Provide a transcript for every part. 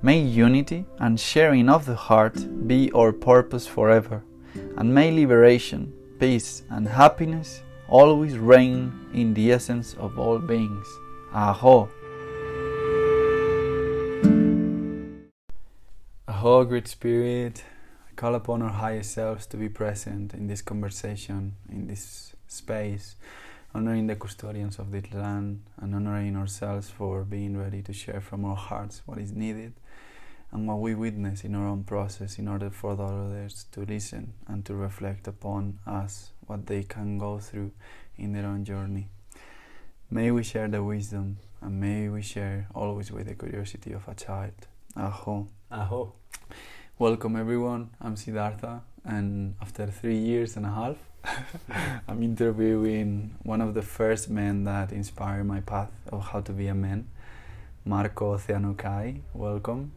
May unity and sharing of the heart be our purpose forever, and may liberation, peace, and happiness always reign in the essence of all beings. Aho! Aho, Great Spirit, I call upon our higher selves to be present in this conversation, in this space, honoring the custodians of this land and honoring ourselves for being ready to share from our hearts what is needed and what we witness in our own process in order for the others to listen and to reflect upon us what they can go through in their own journey. May we share the wisdom and may we share always with the curiosity of a child. Aho. Aho. Welcome everyone. I'm Siddhartha and after three years and a half I'm interviewing one of the first men that inspired my path of how to be a man, Marco Oceano Kai. Welcome.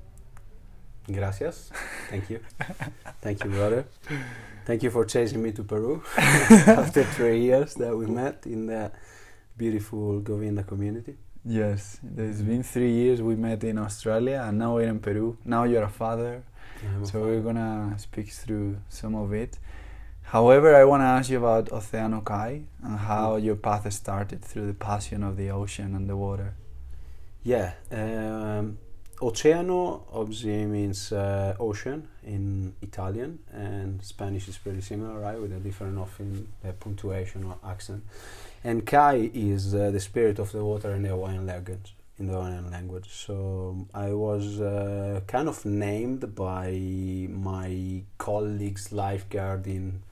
Gracias. Thank you. Thank you, brother. Thank you for chasing me to Peru after three years that we met in the beautiful Govinda community. Yes, there's been three years we met in Australia and now we're in Peru. Now you're a father, a so fan. we're gonna speak through some of it. However, I want to ask you about Oceano Kai and how your path started through the passion of the ocean and the water. Yeah. Um, Oceano obviously means uh, ocean in Italian, and Spanish is pretty similar, right? With a different often uh, punctuation or accent. And Kai is uh, the spirit of the water in the Hawaiian language. In the Hawaiian language, so I was uh, kind of named by my colleagues lifeguard in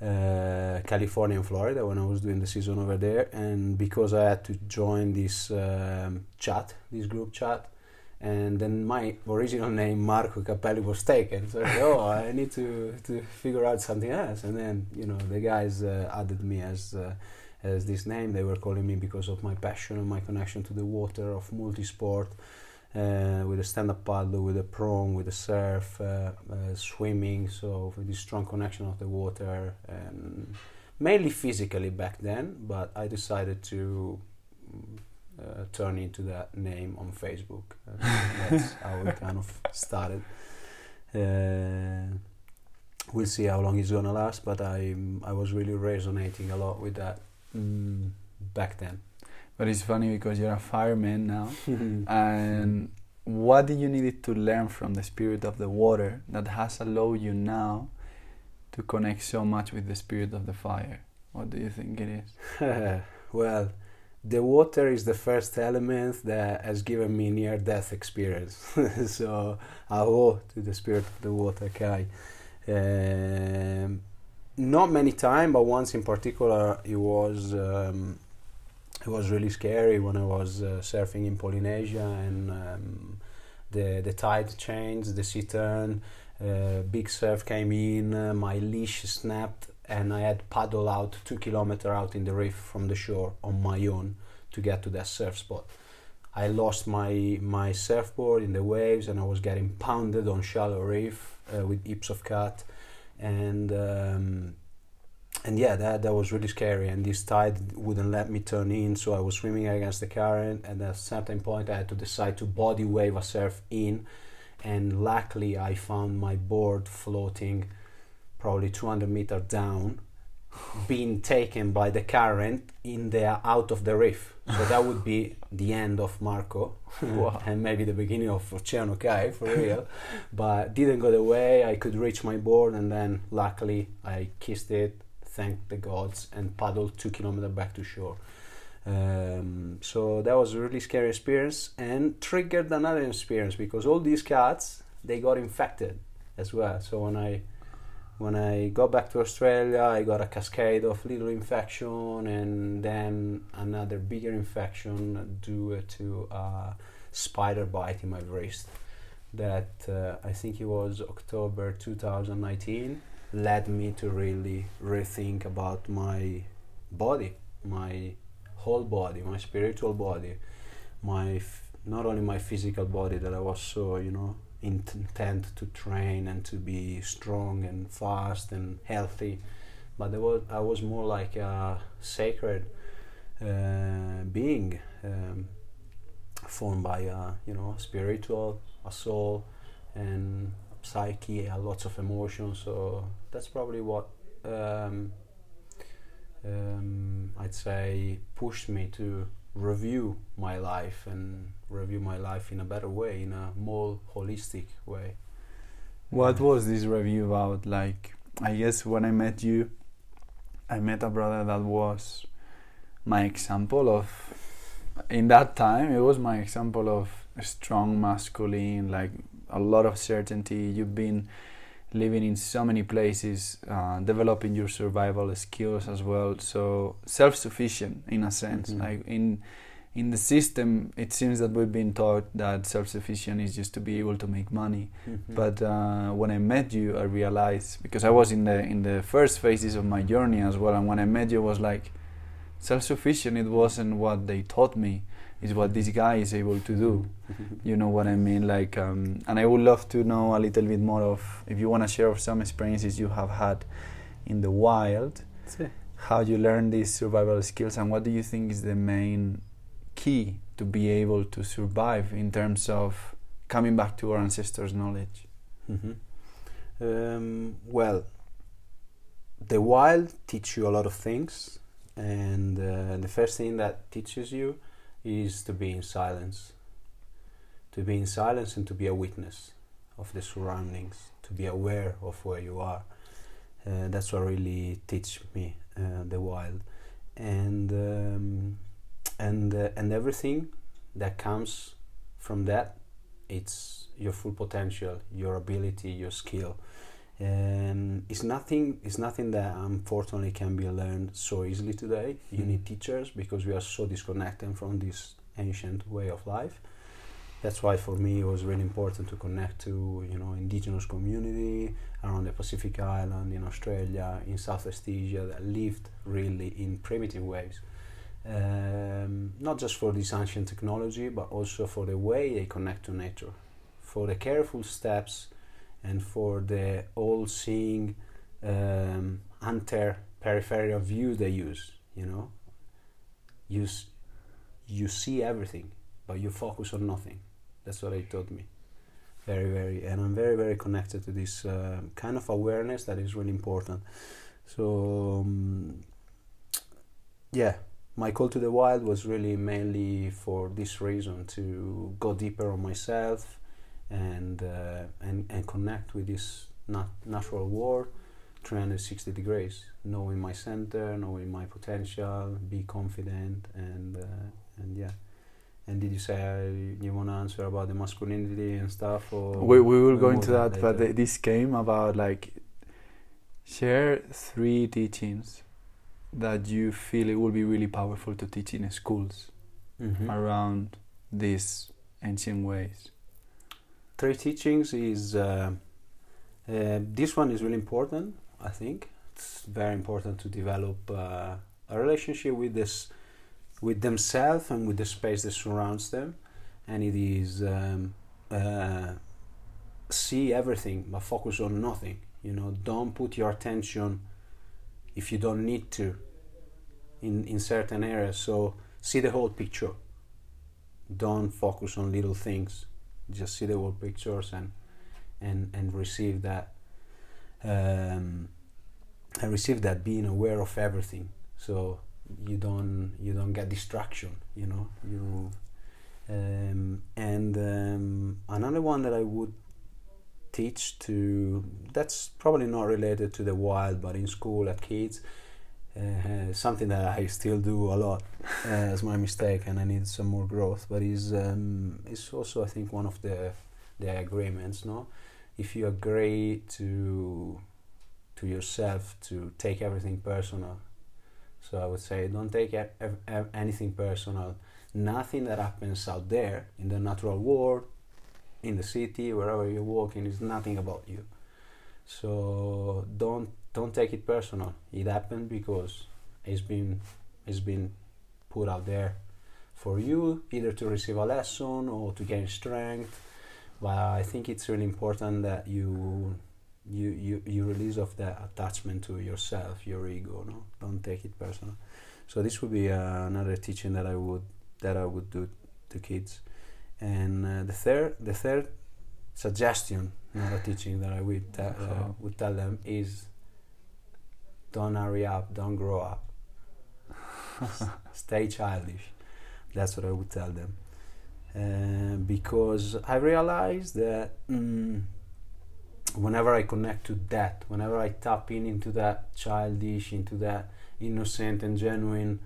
uh, California and Florida when I was doing the season over there, and because I had to join this um, chat, this group chat, and then my original name Marco Capelli was taken. So I oh, I need to to figure out something else, and then you know the guys uh, added me as. Uh, as this name, they were calling me because of my passion and my connection to the water of multi-sport, uh, with a stand-up paddle, with a prong, with a surf, uh, uh, swimming. So with this strong connection of the water, mainly physically back then. But I decided to uh, turn into that name on Facebook. Uh, that's how it kind of started. Uh, we'll see how long it's gonna last, but I I was really resonating a lot with that mm, back then. But it's funny because you're a fireman now, and what did you need to learn from the spirit of the water that has allowed you now to connect so much with the spirit of the fire? What do you think it is? well, the water is the first element that has given me near death experience. so I owe to the spirit of the water, Kai. Um, not many times, but once in particular, it was um, it was really scary when I was uh, surfing in Polynesia and um, the the tide changed, the sea turned, uh, big surf came in, uh, my leash snapped, and I had paddle out two kilometer out in the reef from the shore on my own to get to that surf spot. I lost my my surfboard in the waves, and I was getting pounded on shallow reef uh, with heaps of cut, and um, and yeah, that that was really scary. And this tide wouldn't let me turn in, so I was swimming against the current. And at a certain point, I had to decide to body wave a surf in, and luckily, I found my board floating probably 200 meters down being taken by the current in the out of the reef. So that would be the end of Marco, Wow. and maybe the beginning of Oceano Kai for real. but didn't go the way I could reach my board, and then luckily I kissed it, thanked the gods, and paddled two kilometers back to shore. Um, so that was a really scary experience, and triggered another experience because all these cats they got infected as well. So when I when I got back to Australia, I got a cascade of little infection and then another bigger infection due to a spider bite in my wrist. That uh, I think it was October 2019 led me to really rethink about my body, my whole body, my spiritual body, my f- not only my physical body that I was so you know intent to train and to be strong and fast and healthy, but there was I was more like a sacred uh, being um, formed by a you know spiritual, a soul, and psyche, uh, lots of emotions. So that's probably what um, um, I'd say pushed me to review my life and review my life in a better way, in a more holistic way. What was this review about? Like, I guess when I met you, I met a brother that was my example of. In that time, it was my example of a strong masculine, like a lot of certainty. You've been living in so many places, uh, developing your survival skills as well. So self-sufficient in a sense. Mhm. Like in in the system, it seems that we've been taught that self-sufficient is just to be able to make money. Mhm. But uh, when I met you, I realized because I was in the in the first phases of my journey as well, and when I met you, it was like self-sufficient. It wasn't what they taught me; it's what this guy is able to do. You know what I mean? Like, um, and I would love to know a little bit more of if you want to share of some experiences you have had in the wild, how you learn these survival skills, and what do you think is the main key to be able to survive in terms of coming back to our ancestors' knowledge. hmm Um, well, the wild teach you a lot of things, and uh, the first thing that teaches you is to be in silence. To be in silence and to be a witness of the surroundings, to be aware of where you are. Uh, that's what really teach me uh, the wild, and um, and uh, and everything that comes from that, it's your full potential, your ability, your skill. Um, it's nothing. It's nothing that unfortunately can be learned so easily today. You Mm. need teachers because we are so disconnected from this ancient way of life. That's why for me it was really important to connect to you know indigenous community around the Pacific Island in Australia, in Southeast Asia that lived really in primitive ways. Um, not just for this ancient technology, but also for the way they connect to nature, for the careful steps, and for the all-seeing um, anter peripheral view they use. You know, you you see everything, but you focus on nothing. That's what they taught me. Very, very, and I'm very, very connected to this uh, kind of awareness that is really important. So, um, yeah, my call to the wild was really mainly for this reason to go deeper on myself and uh, and and connect with this nat- natural world 360 degrees knowing my center knowing my potential be confident and uh, and yeah. And did you say uh, you want to answer about the masculinity and stuff or we, we will go into that that but th- this came about like share three teachings that you feel it will be really powerful to teach in schools Mhm. around these ancient ways. Three teachings is uh, uh, this one is really important i think. It's very important to develop uh, a relationship with this with themselves and with the space that surrounds them. And it is um, uh, see everything but focus on nothing. You know don't put your attention if you don't need to in in certain areas. So see the whole picture. Don't focus on little things. Just see the whole pictures and and and receive that um, and receive that being aware of everything. So you don't you don't get distraction you know? You um, and um, another one that I would teach to that's probably not related to the wild but in school at kids uh, something that I still do a lot uh, as my mistake and I need some more growth. But is um, is also I think one of the the agreements no? If you agree to to yourself to take everything personal so I would say don't take e- anything personal. Nothing that happens out there in the natural world in the city wherever you're walking is nothing about you. So don't don't take it personal. It happened because it's been it's been put out there for you either to receive a lesson or to gain strength. But i think it's really important that you you you, you release of that attachment to yourself your ego no? Don't take it personal. So this would be uh, another teaching that i would that i would do to kids and uh, the third the third suggestion not a teaching that i would, uh, Uh-huh. would tell them is don't hurry up don't grow up. Stay childish. That's what i would tell them. Uh, because i realized that mm, whenever i connect to that whenever i tap in into that childish into that innocent and genuine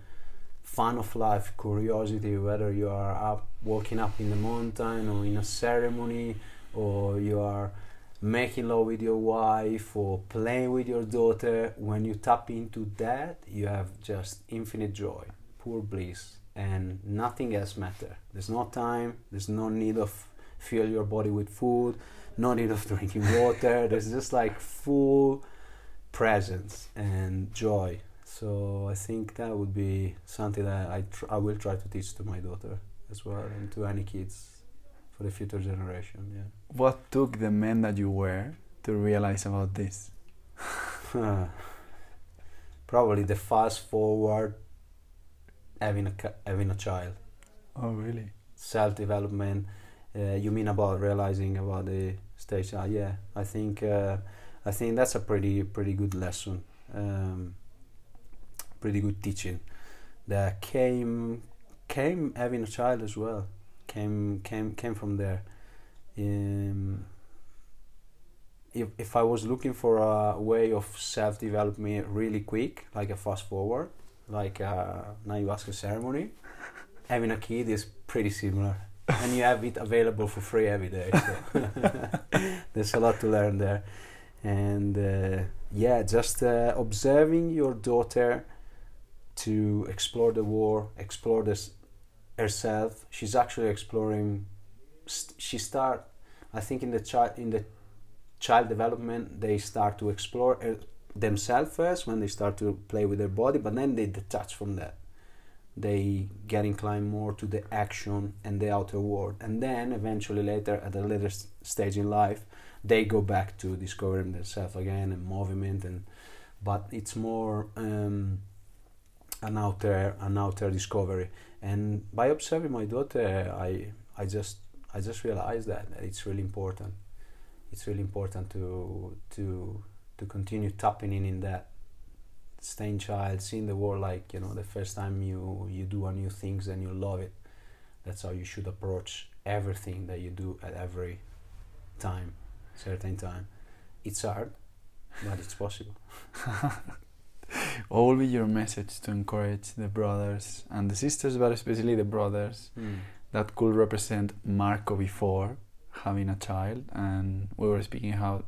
fun of life curiosity whether you are up walking up in the mountain or in a ceremony or you are making love with your wife or playing with your daughter when you tap into that you have just infinite joy pure bliss and nothing else matter. There's no time there's no need of fuel your body with food no need of drinking water there's just like full presence and joy. So i think that would be something that i, tr- I will try to teach to my daughter as well and to any kids for the future generation yeah. What took the men that you were to realize about this? Probably the fast forward having a having a child. Oh really? Self development uh, you mean about realizing about the stage uh, yeah. I think uh, i think that's a pretty pretty good lesson um, pretty good teaching that came came having a child as well came came came from there um, if, if I was looking for a way of self development really quick, like a fast forward, like a ayahuasca ceremony, having a kid is pretty similar. and you have it available for free every day. So there's a lot to learn there. And uh, yeah, just uh, observing your daughter to explore the war, explore this herself. She's actually exploring. St- she start, I think, in the child in the child development, they start to explore uh, themselves first when they start to play with their body, but then they detach from that. They get inclined more to the action and the outer world, and then eventually later, at a later s- stage in life, they go back to discovering themselves again and movement, and but it's more um, an outer an outer discovery. And by observing my daughter, I I just I just realized that, it's really important it's really important to to to continue tapping in in that staying child, seeing the world like you know the first time you you do a new things and you love it. That's how you should approach everything that you do at every time, certain time. It's hard, but it's possible. what will be your message to encourage the brothers and the sisters, but especially the brothers Mm. that could represent Marco before having a child? And we were speaking how,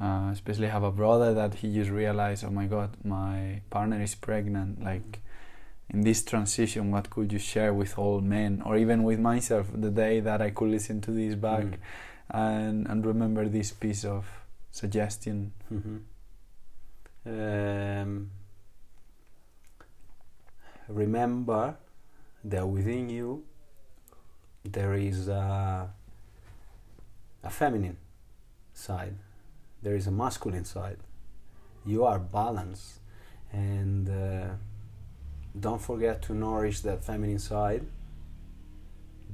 uh, especially have a brother that he just realized, oh my God, my partner is pregnant. Like in this transition, what could you share with all men, or even with myself, the day that I could listen to this back Mm. and and remember this piece of suggestion? Mhm. Um, remember that within you there is a, a feminine side, there is a masculine side. You are balanced, and uh, don't forget to nourish that feminine side,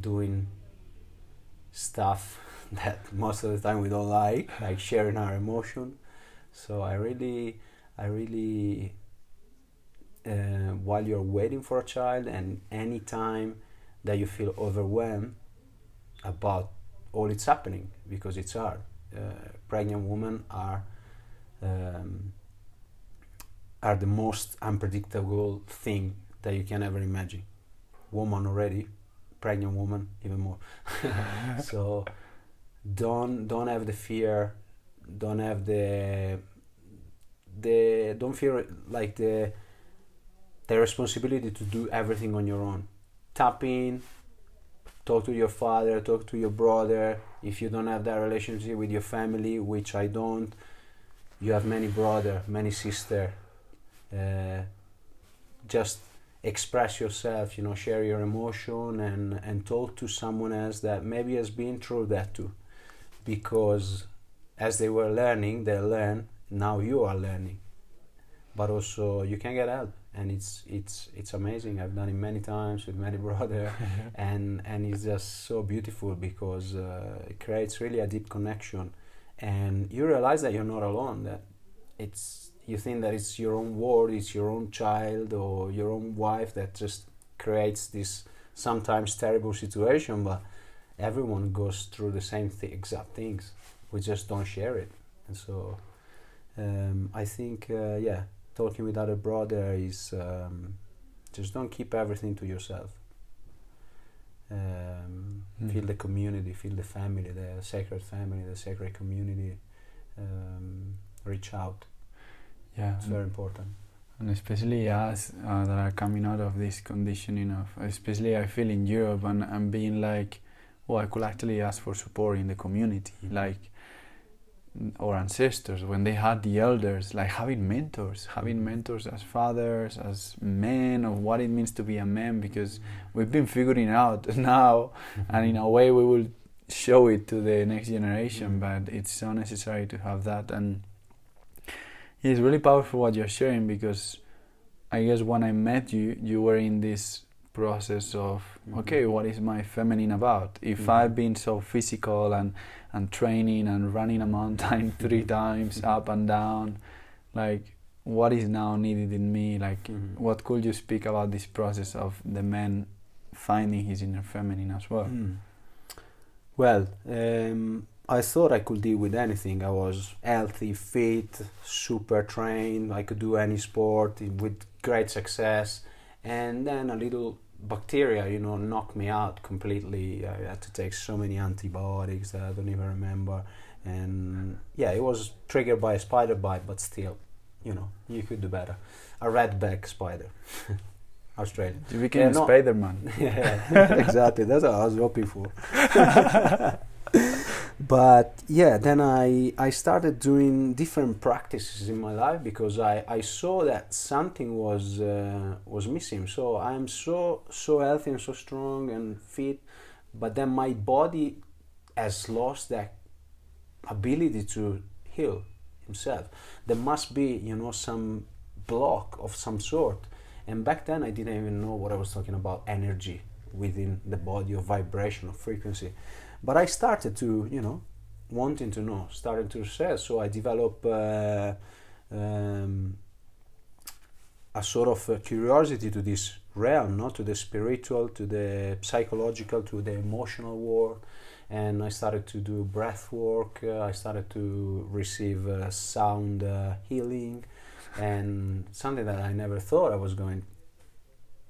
doing stuff that most of the time we don't like, like sharing our emotion. So I really, I really, uh, while you're waiting for a child, and any time that you feel overwhelmed about all it's happening, because it's hard. Uh, pregnant women are um, are the most unpredictable thing that you can ever imagine. Woman already, pregnant woman even more. so don't don't have the fear don't have the the don't feel like the the responsibility to do everything on your own. Tap in talk to your father talk to your brother. If you don't have that relationship with your family which i don't you have many brother many sister. Uh, just express yourself you know share your emotion and and talk to someone else that maybe has been through that too. Because as they were learning they learn now you are learning. But also you can get help and it's it's it's amazing. I've done it many times with many brother and and it's just so beautiful because uh, it creates really a deep connection. And you realize that you're not alone that it's you think that it's your own world it's your own child or your own wife that just creates this sometimes terrible situation but everyone goes through the same th- exact things. We just don't share it. And so um, i think uh, yeah talking with other brother is um, just don't keep everything to yourself. Um, Mm. feel the community feel the family the sacred family the sacred community um, reach out. Yeah, it's very important. and especially us uh, that are coming out of this conditioning of, especially I feel in Europe and, and being like, oh, I could actually ask for support in the community, like our ancestors when they had the elders, like having mentors, having Mhm. mentors as fathers, as men, of what it means to be a man, because we've been figuring out now, and in a way we will show it to the next generation, Mm. but it's so necessary to have that and it's really powerful what you're sharing because I guess when I met you, you were in this process of okay, what is my feminine about? If. I've been so physical and and training and running a mountain three Mhm. times Mhm. up and down, like what is now needed in me? Like Mhm. what could you speak about this process of the man finding his inner feminine as well? Mm. Well, um, I thought I could deal with anything. I was healthy, fit, super trained. I could do any sport with great success. And then a little bacteria, you know, knocked me out completely. I had to take so many antibiotics that I don't even remember. And yeah, it was triggered by a spider bite, but still, you know, you could do better. A redback spider, Australian. You became Yeah, no. Spider-Man. yeah, exactly. That's what I was hoping for. but yeah, then I I started doing different practices in my life because I, I saw that something was uh, was missing. So I'm so so healthy and so strong and fit, but then my body has lost that ability to heal himself. There must be you know some block of some sort. And back then, I didn't even know what I was talking about energy within the body of vibration of frequency. But I started to, you know, wanting to know, starting to research. So I developed uh, um, a sort of curiosity to this realm, not to the spiritual, to the psychological, to the emotional world. And I started to do breath work. Uh, I started to receive uh, sound uh, healing, and something that I never thought I was going,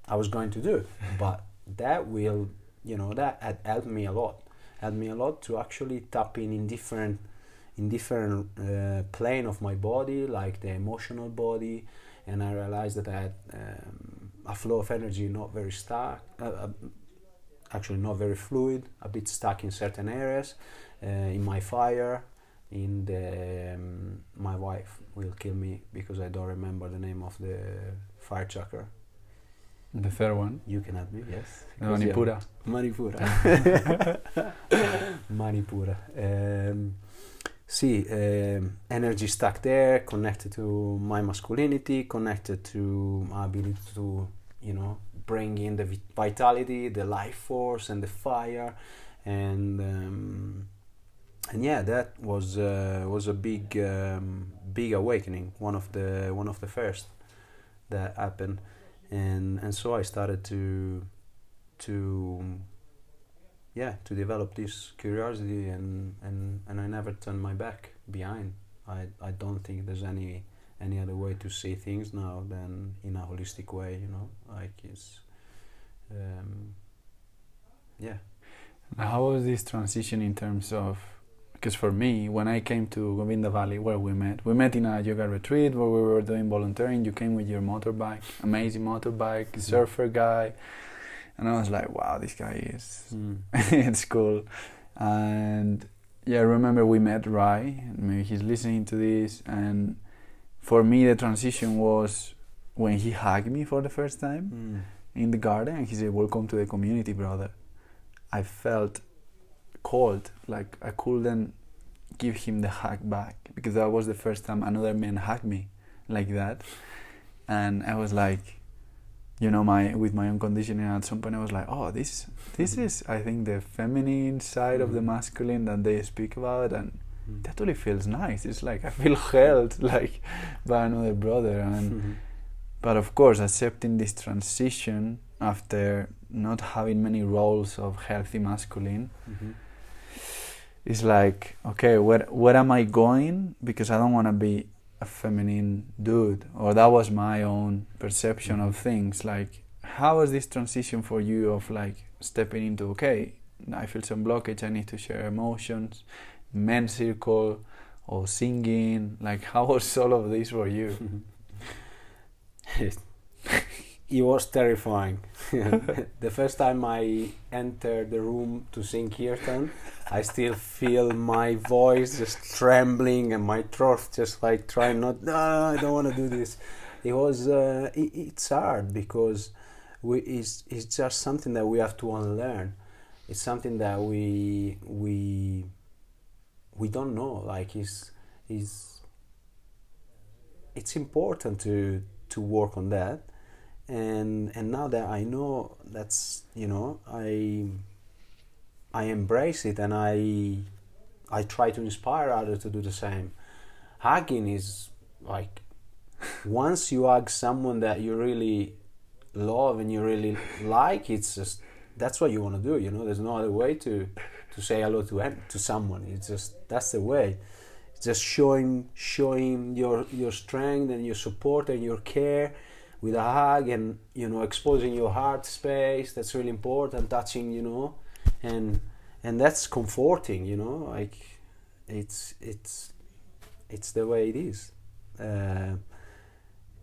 I was going to do. but that will, you know, that had helped me a lot. Helped me a lot to actually tap in in different, in different uh, plane of my body, like the emotional body, and I realized that I had um, a flow of energy not very stuck, uh, uh, actually not very fluid, a bit stuck in certain areas, uh, in my fire, in the um, my wife will kill me because I don't remember the name of the fire chakra. The third one. You can help me, yes. Manipura. Manipura. Manipura. Um, see, um, energy stuck there, connected to my masculinity, connected to my ability to, you know, bring in the vitality, the life force, and the fire, and um, and yeah, that was uh, was a big um, big awakening. One of the one of the first that happened, and and so I started to to yeah to develop this curiosity and and and I never turned my back behind. I I don't think there's any any other way to see things now than in a holistic way. You know, like it's um, yeah. How was this transition in terms of? Because for me, when I came to Govinda Valley, where we met, we met in a yoga retreat where we were doing volunteering. You came with your motorbike, amazing motorbike, surfer guy, and I was like, "Wow, this guy is Mm. it's cool." And yeah, I remember we met Rai, and maybe he's listening to this. And for me, the transition was when he hugged me for the first time Mm. in the garden and he said, Welcome to the community, brother. I felt cold, like I couldn't give him the hug back because that was the first time another man hugged me like that. And I was like, you know, my with my own conditioning at some point I was like, Oh, this this is I think the feminine side of the Mhm. masculine that they speak about and Mm. that really feels nice. It's like I feel held like by another brother and Mhm. but of course, accepting this transition after not having many roles of healthy masculine Mhm. Is like, okay, where where am I going? Because I don't want to be a feminine dude, or that was my own perception of things. Like, how was this transition for you of like stepping into okay, I feel some blockage, I need to share emotions, men's circle, or singing. Like, how was all of this for you? it was terrifying. the first time I entered the room to sing Kirtan, I still feel my voice just trembling and my throat just like trying not. No, I don't want to do this. It was. Uh, it, it's hard because we it's, it's just something that we have to unlearn. It's something that we we we don't know. Like it's is it's important to to work on that and and now that I know that's you know I I embrace it and I I try to inspire others to do the same. Hugging is like once you hug someone that you really love and you really like, it's just that's what you want to do. You know, there's no other way to to say hello to to someone. It's just that's the way. Just showing showing your your strength and your support and your care with a hug and you know exposing your heart space that's really important touching you know and and that's comforting you know like it's it's it's the way it is. Uh,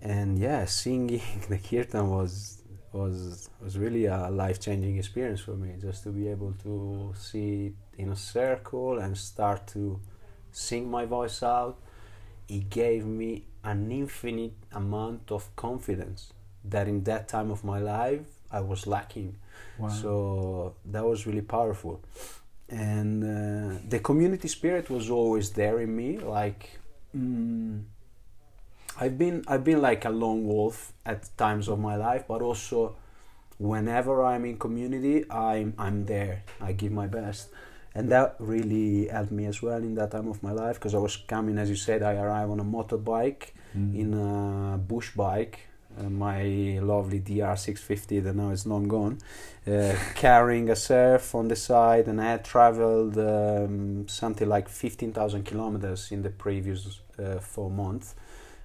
and yeah singing the kirtan was was was really a life-changing experience for me just to be able to see in a circle and start to sing my voice out it gave me an infinite amount of confidence that in that time of my life I was lacking. Wow. So that was really powerful. And uh, the community spirit was always there in me. Like mm, I've been, I've been like a lone wolf at times of my life, but also whenever I'm in community, I'm, I'm there. I give my best and that really helped me as well in that time of my life because I was coming, as you said, I arrived on a motorbike Mm. in a bush bike, uh, my lovely DR650 that now is long gone, uh, carrying a surf on the side, and I had traveled um, something like 15,000 kilometers in the previous uh, four months.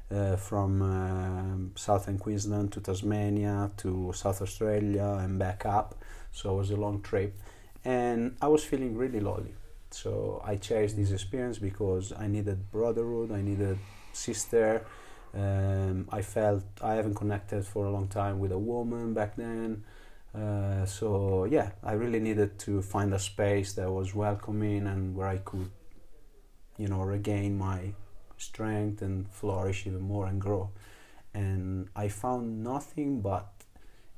Uh, from um, southern Queensland to Tasmania to South Australia and back up. So it was a long trip, and I was feeling really lonely. So I cherished this experience because I needed brotherhood, I needed sister. Um, I felt I haven't connected for a long time with a woman back then. Uh, so yeah, I really needed to find a space that was welcoming and where I could, you know, regain my strength and flourish even more and grow. And I found nothing but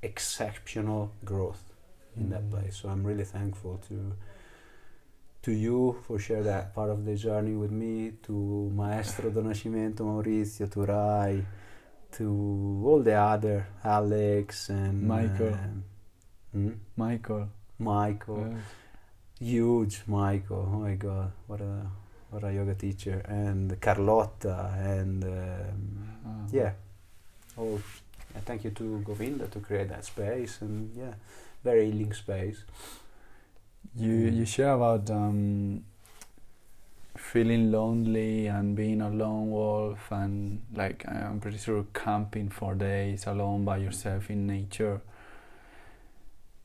exceptional growth in mm. that place. So I'm really thankful to to you for share that part of the journey with me, to Maestro do Nascimento Maurizio, to Rai, to all the other Alex and Michael. Uh, hmm? Michael. Michael. Huge Michael. Oh my god, what a what a yoga teacher and Carlotta and um, uh-huh. yeah. Oh, thank you to Govinda to create that space and yeah, very healing space. You you share about um, feeling lonely and being a lone wolf and like I'm pretty sure camping for days alone by yourself in nature.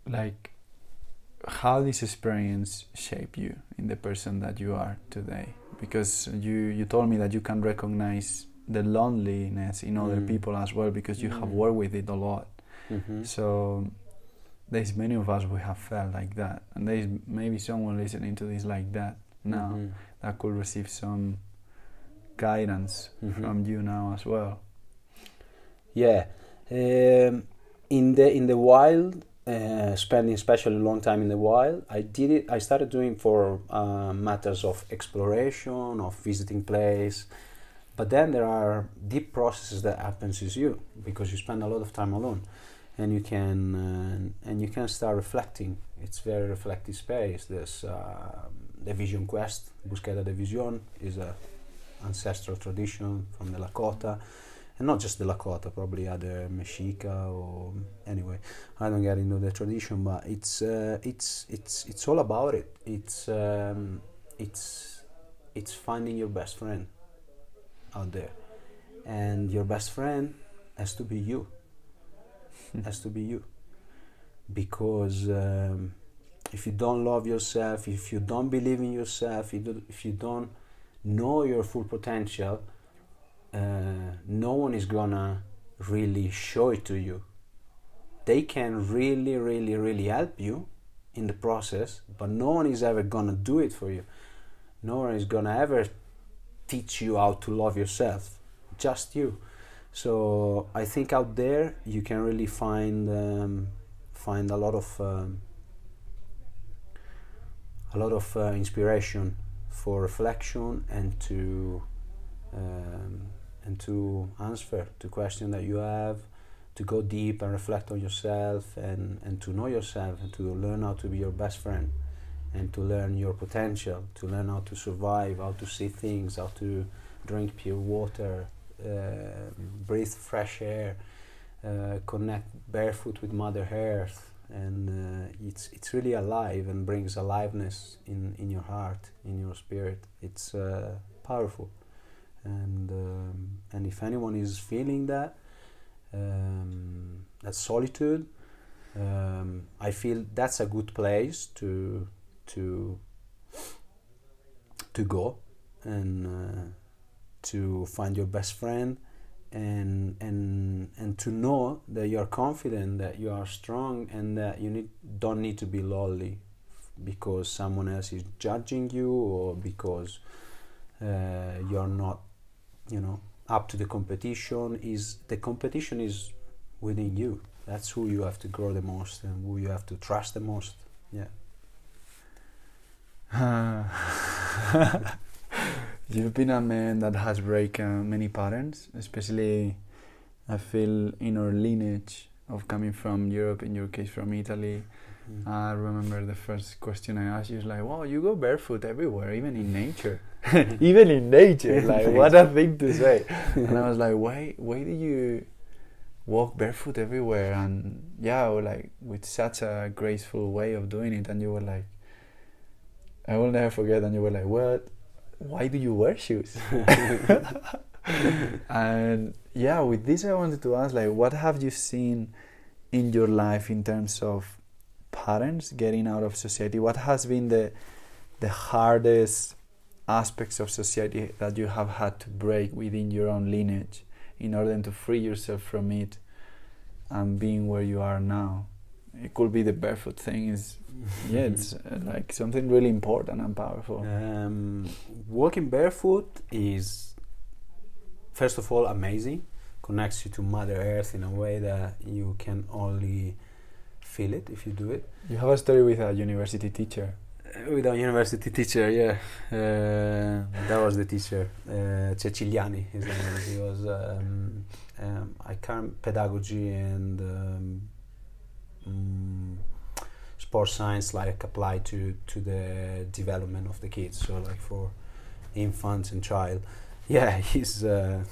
Like how this experience shape you in the person that you are today because you you told me that you can recognize the loneliness in other mm. people as well because you mm. have worked with it a lot mm-hmm. so there's many of us we have felt like that and there's maybe someone listening to this like that now mm-hmm. that could receive some guidance mm-hmm. from you now as well yeah um, in the in the wild uh, spending especially a long time in the wild i did it i started doing for uh, matters of exploration of visiting place but then there are deep processes that happens with you because you spend a lot of time alone and you can uh, and you can start reflecting. It's very reflective space. There's uh, the Vision Quest, Búsqueda de Visión, is a ancestral tradition from the Lakota, and not just the Lakota, probably other Mexica or anyway. I don't get into the tradition, but it's uh, it's it's it's all about it. It's um, it's it's finding your best friend out there, and your best friend has to be you. Has to be you. Because um, if you don't love yourself if you don't believe in yourself if you, don't know your full potential uh, no one is gonna really show it to you. They can really really really help you in the process but no one is ever gonna do it for you. No one is gonna ever teach you how to love yourself just you. So I think out there you can really find um, find a lot of um, a lot of uh, inspiration for reflection and to um, and to answer to question that you have to go deep and reflect on yourself and, and to know yourself and to learn how to be your best friend and to learn your potential to learn how to survive how to see things how to drink pure water uh, breathe fresh air, uh, connect barefoot with Mother Earth, and uh, it's it's really alive and brings aliveness in in your heart, in your spirit. It's powerful, and um, and if anyone is feeling that um, that solitude, um, I feel that's a good place to to to go and uh, to find your best friend and and and to know that you are confident that you are strong and that you need don't need to be lonely because someone else is judging you or because uh, you're not you know up to the competition is the competition is within you. That's who you have to grow the most and who you have to trust the most. Yeah You've been a man that has broken many patterns, especially I feel in our lineage of coming from Europe, in your case from Italy. Mm-hmm. I remember the first question I asked you is like, "Wow, you go barefoot everywhere, even in nature, even in nature." Like, what a thing to say! and I was like, "Why? Why do you? walk barefoot everywhere and yeah like with such a graceful way of doing it and you were like I will never forget and you were like what? Why do you wear shoes? And yeah with this I wanted to ask like what have you seen in your life in terms of parents getting out of society? What has been the the hardest aspects of society that you have had to break within your own lineage in order to free yourself from it and being where you are now it could be the barefoot thing is yeah it's uh, like something really important and powerful Um, walking barefoot is, first of all, amazing. Connects you to Mother Earth in a way that you can only feel it if you do it. you have a story with a university teacher Uh, With a university teacher, yeah. Uh, that was the teacher, uh, Ceciliani. His name. He was. Um, um, I can't pedagogy and um, sports science like apply to to the development of the kids. So like for infants and child. Yeah, he's uh,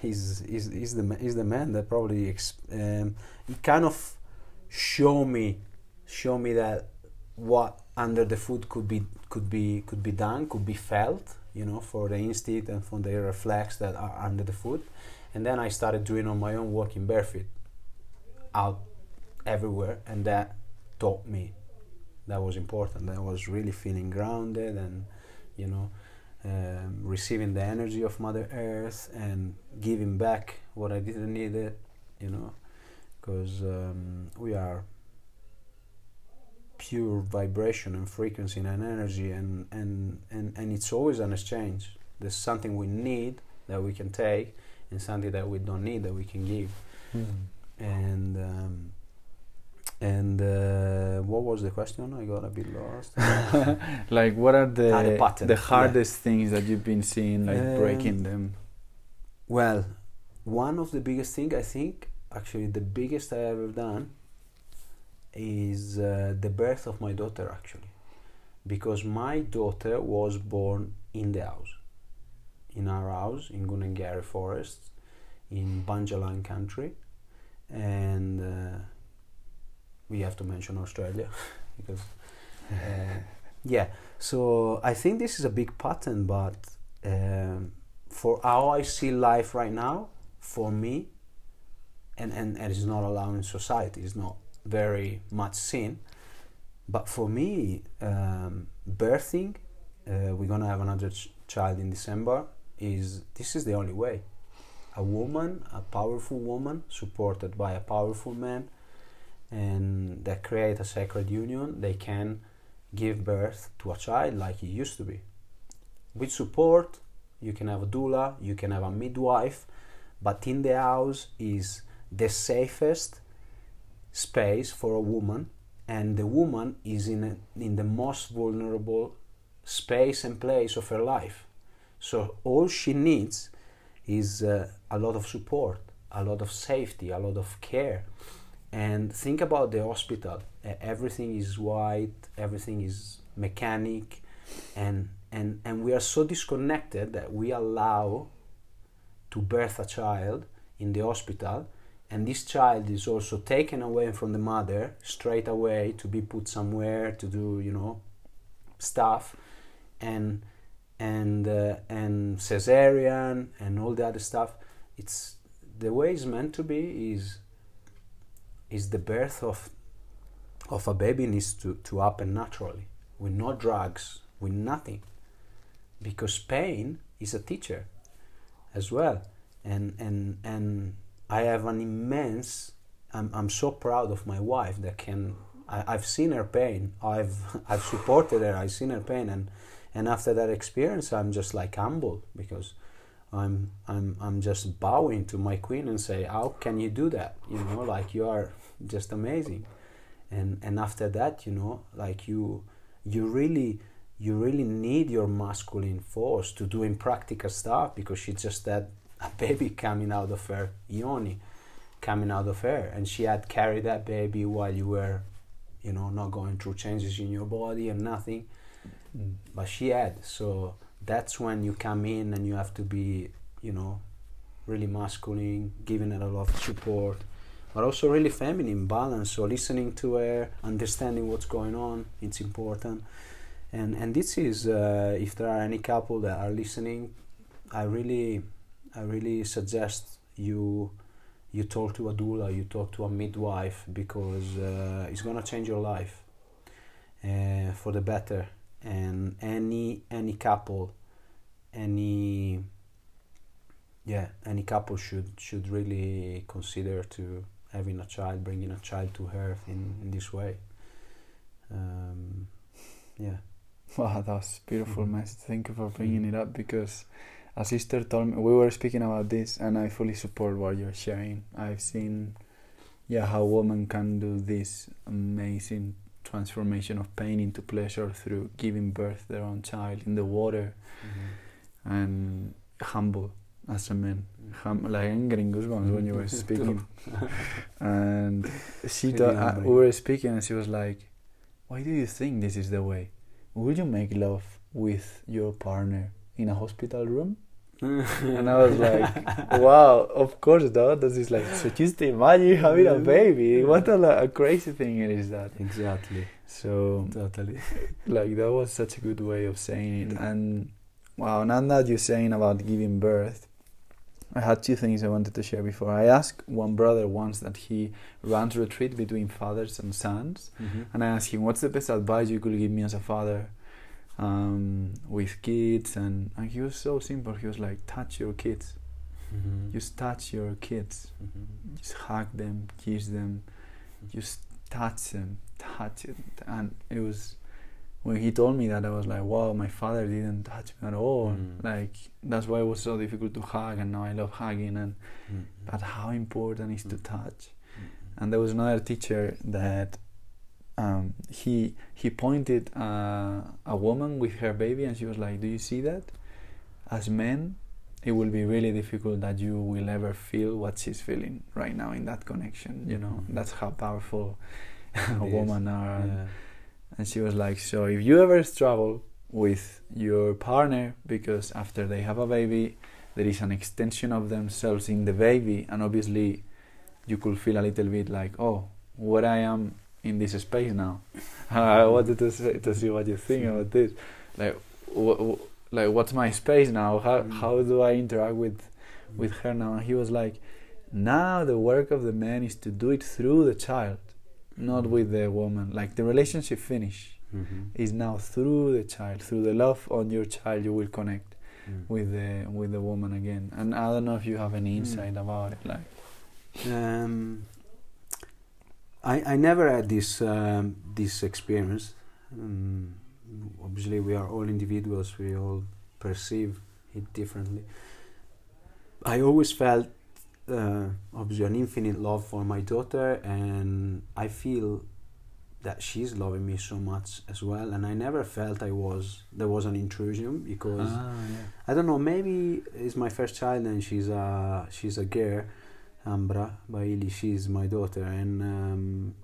he's he's he's the he's the man that probably um, he kind of show me show me that what under the foot could be could be could be done could be felt you know for the instinct and for the reflex that are under the foot and then i started doing on my own walking barefoot out everywhere and that taught me that was important that was really feeling grounded and you know um, receiving the energy of mother earth and giving back what i didn't need it you know because um, we are pure vibration and frequency and energy and, and, and, and it's always an exchange. There's something we need that we can take and something that we don't need that we can give. And um, and uh, what was the question? I got a bit lost. Like what are the Ah, the pattern, yeah. hardest things that you've been seeing like Um, breaking them? Well, one of the biggest thing I think, actually the biggest I ever done, is uh, the birth of my daughter. Actually, because my daughter was born in the house, in our house in Gunengari Forest, in Bundjalung country, and uh, we have to mention Australia because uh, yeah. So I think this is a big pattern, but. Um, for how I see life right now, for me, and, and, and it's not allowed in society, it's not very much seen. But for me, um, birthing, uh, we're gonna have another ch- child in December. Is this is the only way? A woman, a powerful woman, supported by a powerful man, and that create a sacred union. They can give birth to a child like it used to be, with support you can have a doula, you can have a midwife, but in the house is the safest space for a woman, and the woman is in a, in the most vulnerable space and place of her life. So all she needs is uh, a lot of support, a lot of safety, a lot of care. And think about the hospital. Uh, everything is white, everything is mechanic, and and and we are so disconnected that we allow to birth a child in the hospital and this child is also taken away from the mother straight away to be put somewhere to do you know stuff and and uh, and cesarean and all the other stuff it's the way it's meant to be is is the birth of of a baby needs to, to happen naturally. With no drugs with nothing. Because pain is a teacher as well. And and and i have an immense i'm, I'm so proud of my wife that can I, i've seen her pain. I've i've supported her. I've seen her pain. And and after that experience i'm just like humble because i'm i'm i'm just bowing to my queen and say how can you do that? You know like you are just amazing. And and after that you know like you you really you really need your masculine force to do impractical stuff because she's just had a baby coming out of her yoni coming out of her. And she had carried that baby while you were you know not going through changes in your body and nothing. But she had. So that's when you come in and you have to be you know really masculine giving it a lot of support but also really feminine balance. So listening to her, understanding what's going on, it's important. And and this is uh, if there are any couple that are listening, I really I really suggest you you talk to a doula, you talk to a midwife because uh, it's gonna change your life uh, for the better. And any any couple, any yeah, any couple should should really consider to having a child, bringing a child to earth in, in this way. Um, yeah. Wow, that's beautiful, Mhm. Mess. Thank you for bringing it up because a sister told me we were speaking about this, and I fully support what you're sharing. I've seen, yeah, how women can do this amazing transformation of pain into pleasure through giving birth their own child in the water and humble as a man. Like I'm getting goosebumps when you were speaking. and she, thought, uh, we were speaking, and she was like, "Why do you think this is the way? Would you make love with your partner in a hospital room?" And I was like, "Wow, of course, dog." This is like, so just imagine having a baby. What a, a crazy thing it is that. Exactly. So Totally. like that was such a good way of saying it Mm. and wow now that you're saying about giving birth i had two things i wanted to share before. I asked one brother once that he runs a retreat between fathers and sons and i asked him what's the best advice you could give me as a father um, with kids? And, and he was so simple. He was like touch your kids. Mhm. just touch your kids. Mhm. just hug them kiss them. Just touch them. Touch it. And it was when he told me that i was like wow my father didn't touch me at all Mm. like that's why it was so difficult to hug and now i love hugging and Mhm. but how important is to Mm. touch Mhm. and there was another teacher that um, he he pointed uh, a woman with her baby and she was like do you see that as men it will be really difficult that you will ever feel what she's feeling right now in that connection you know Mhm. that's how powerful It is. women are Yeah. And she was like so if you ever struggle with your partner because after they have a baby there is an extension of themselves in the baby and obviously you could feel a little bit like oh where i am in this space now? I wanted to, say, to see what you think about this. Like wh- wh- like what's my space now? How, Mm. how do i interact with with her now? And he was like now the work of the man is to do it through the child not with the woman like the relationship finish Mhm. is now through the child through the love on your child you will connect Mm. with the with the woman again and i don't know if you have any Mm. insight about it like Um, I I never had this um, this experience. Um, obviously, we are all individuals. We all perceive it differently. I always felt uh, obviously an infinite love for my daughter, and I feel that she's loving me so much as well. And I never felt I was there was an intrusion because. ah, I don't know. Maybe it's my first child, and she's a she's a girl, Ambra Bailey. She's my daughter, and um,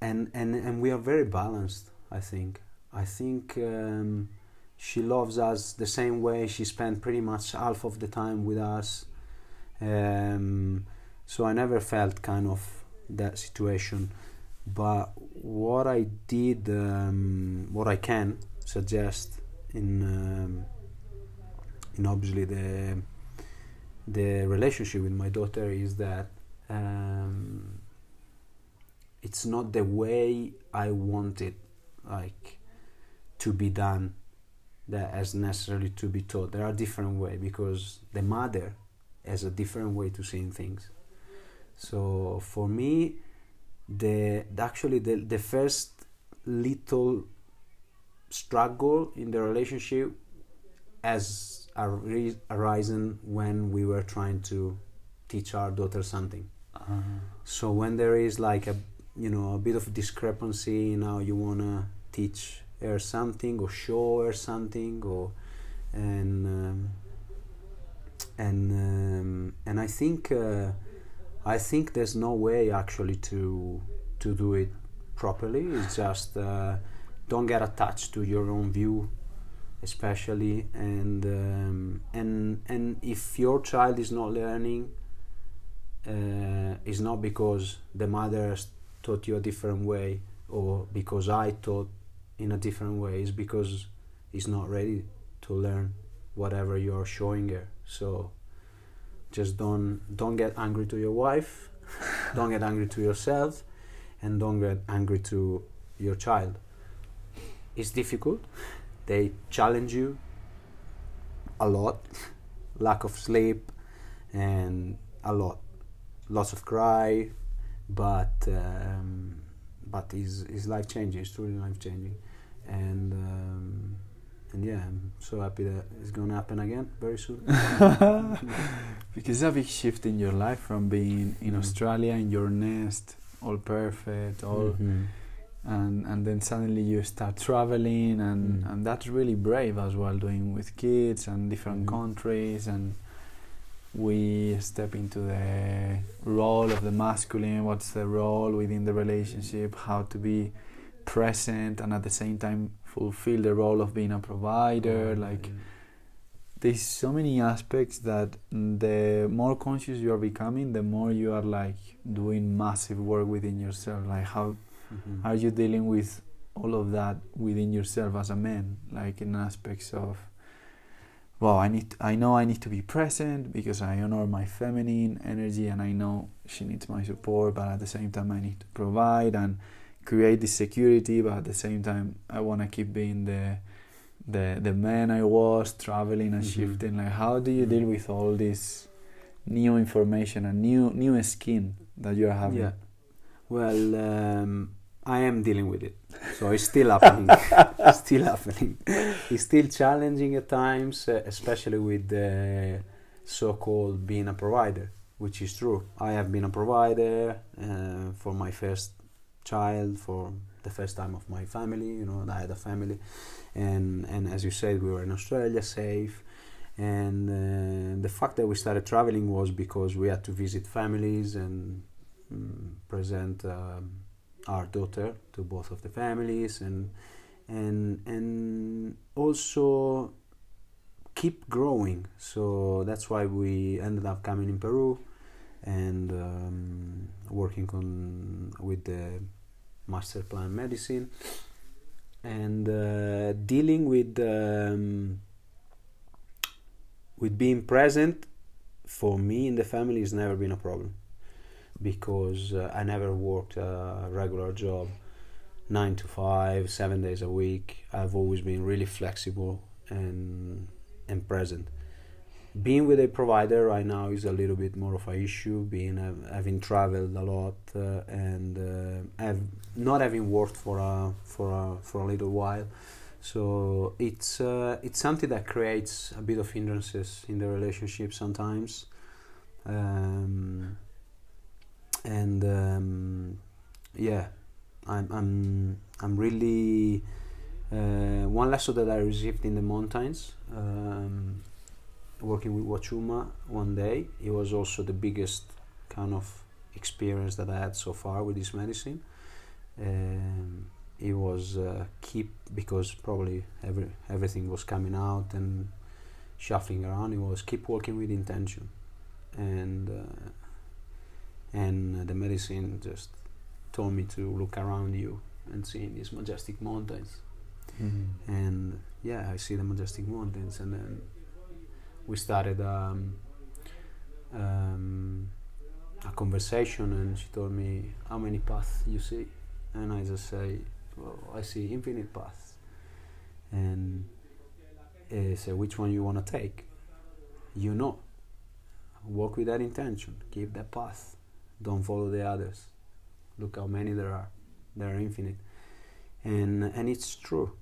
and and and we are very balanced. I think. I think um, she loves us the same way. She spent pretty much half of the time with us. Um, so I never felt kind of that situation. But what I did, um, what I can suggest in um, in obviously the the relationship with my daughter is that um, it's not the way I want it like to be done that as necessarily to be taught. There are different way because the mother has a different way to seeing things. So for me, the, actually the the first little struggle in the relationship has ari- arisen when we were trying to teach our daughter something. uh, So when there is like a you know a bit of discrepancy, now you wanna teach her something or show her something or and um, and um, and I think uh, I think there's no way actually to to do it properly. It's just uh, don't get attached to your own view, especially and um, and and if your child is not learning uh, is not because the mother taught you a different way or because I taught in a different way. It's because he's not ready to learn whatever you're showing her. So just don't don't get angry to your wife, don't get angry to yourself, and don't get angry to your child. It's difficult. They challenge you a lot, lack of sleep, and a lot, lots of cry, but um, but is is life changing. It's truly life changing, and um, and yeah, I'm so happy that it's gonna happen again very soon. because it's a big shift in your life from being in Mhm. Australia in your nest, all perfect, all, Mhm. and and then suddenly you start traveling, and Mm. and that's really brave as well, doing with kids and different Mhm. countries, and we step into the role of the masculine. What's the role within the relationship? How to be present and at the same time fulfill the role of being a provider, Oh, like there's so many aspects that the more conscious you are becoming the more you are like doing massive work within yourself. Like how Mhm. are you dealing with all of that within yourself as a man? Like in aspects of well i need i know i need to be present because i honor my feminine energy and i know she needs my support but at the same time i need to provide and create this security but at the same time i want to keep being the the the man i was traveling and Mhm. shifting like how do you deal with all this new information and new new skin that you're having Yeah. Well, um, I am dealing with it, so it's still happening. it's still happening. It's still challenging at times, uh, especially with the so-called being a provider, which is true. I have been a provider uh, for my first child, for the first time of my family. You know, I had a family, and and as you said, we were in Australia, safe. And uh, the fact that we started traveling was because we had to visit families and mm, present um, our daughter to both of the families and and and also keep growing so that's why we ended up coming in Peru and um, working on with the master plant medicine and uh, dealing with um, with being present for me in the family has never been a problem because uh, I never worked a regular job, nine to five, seven days a week. I've always been really flexible and and present. Being with a provider right now is a little bit more of an issue. Being uh, having traveled a lot uh, and uh, have not having worked for a for a for a little while, so it's uh, it's something that creates a bit of hindrances in the relationship sometimes. Um, and um, yeah, I'm I'm I'm really uh, one lesson that I received in the mountains, um, working with Wachuma one day. It was also the biggest kind of experience that I had so far with this medicine. Um, it was uh, keep because probably every everything was coming out and shuffling around. It was keep working with intention, and. Uh, and the medicine just told me to look around you and see these majestic mountains Mhm. and yeah i see the majestic mountains and then we started um, um, a conversation and she told me how many paths you see? And i just say well i see infinite paths. And uh, say which one you want to take? You know. Walk with that intention. Keep that path. Don't follow the others. Look how many there are. They are infinite. And and it's true.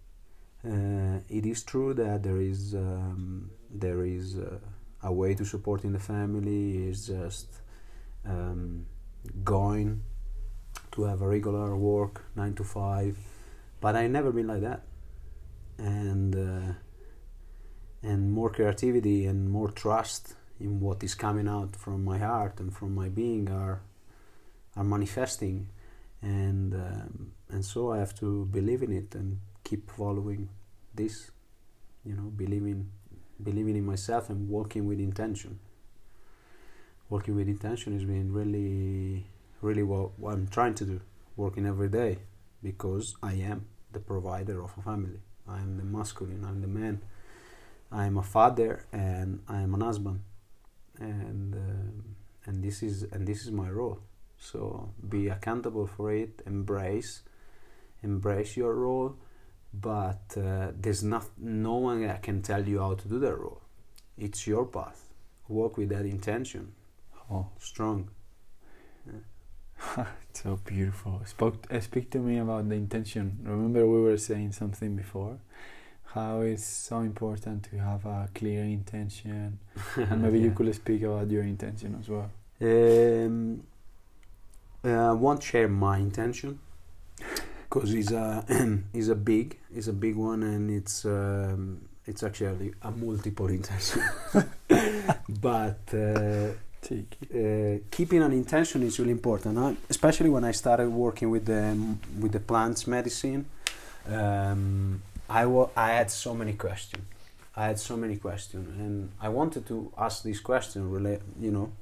Uh, it is true that there is um, there is uh, a way to supporting the family is just um, going to have a regular work nine to five. But I never been like that. And uh, and more creativity and more trust in what is coming out from my heart and from my being are are manifesting. And um, and so I have to believe in it and keep following this you know believing believing in myself and walking with intention working with intention has been really, really what, what I'm trying to do, working every day, because I am the provider of a family. I am the masculine. I'm the man. I am a father, and I am an husband, and um and this is and this is my role. So be accountable for it. Embrace, embrace your role, but uh, there's not no one that can tell you how to do that role. It's your path. Work with that intention. Oh, Strong. so beautiful. Spoke, uh, speak to me about the intention. Remember, we were saying something before. How it's so important to have a clear intention, and maybe you could speak about your intention as well. Um, uh, I won't share my intention because it's a it's a big it's a big one and it's um, it's actually a multiple intention. but uh, uh, keeping an intention is really important, especially when I started working with the with the plants medicine. Um, I wa- I had so many questions. I had so many questions, and I wanted to ask these questions, relate, you know,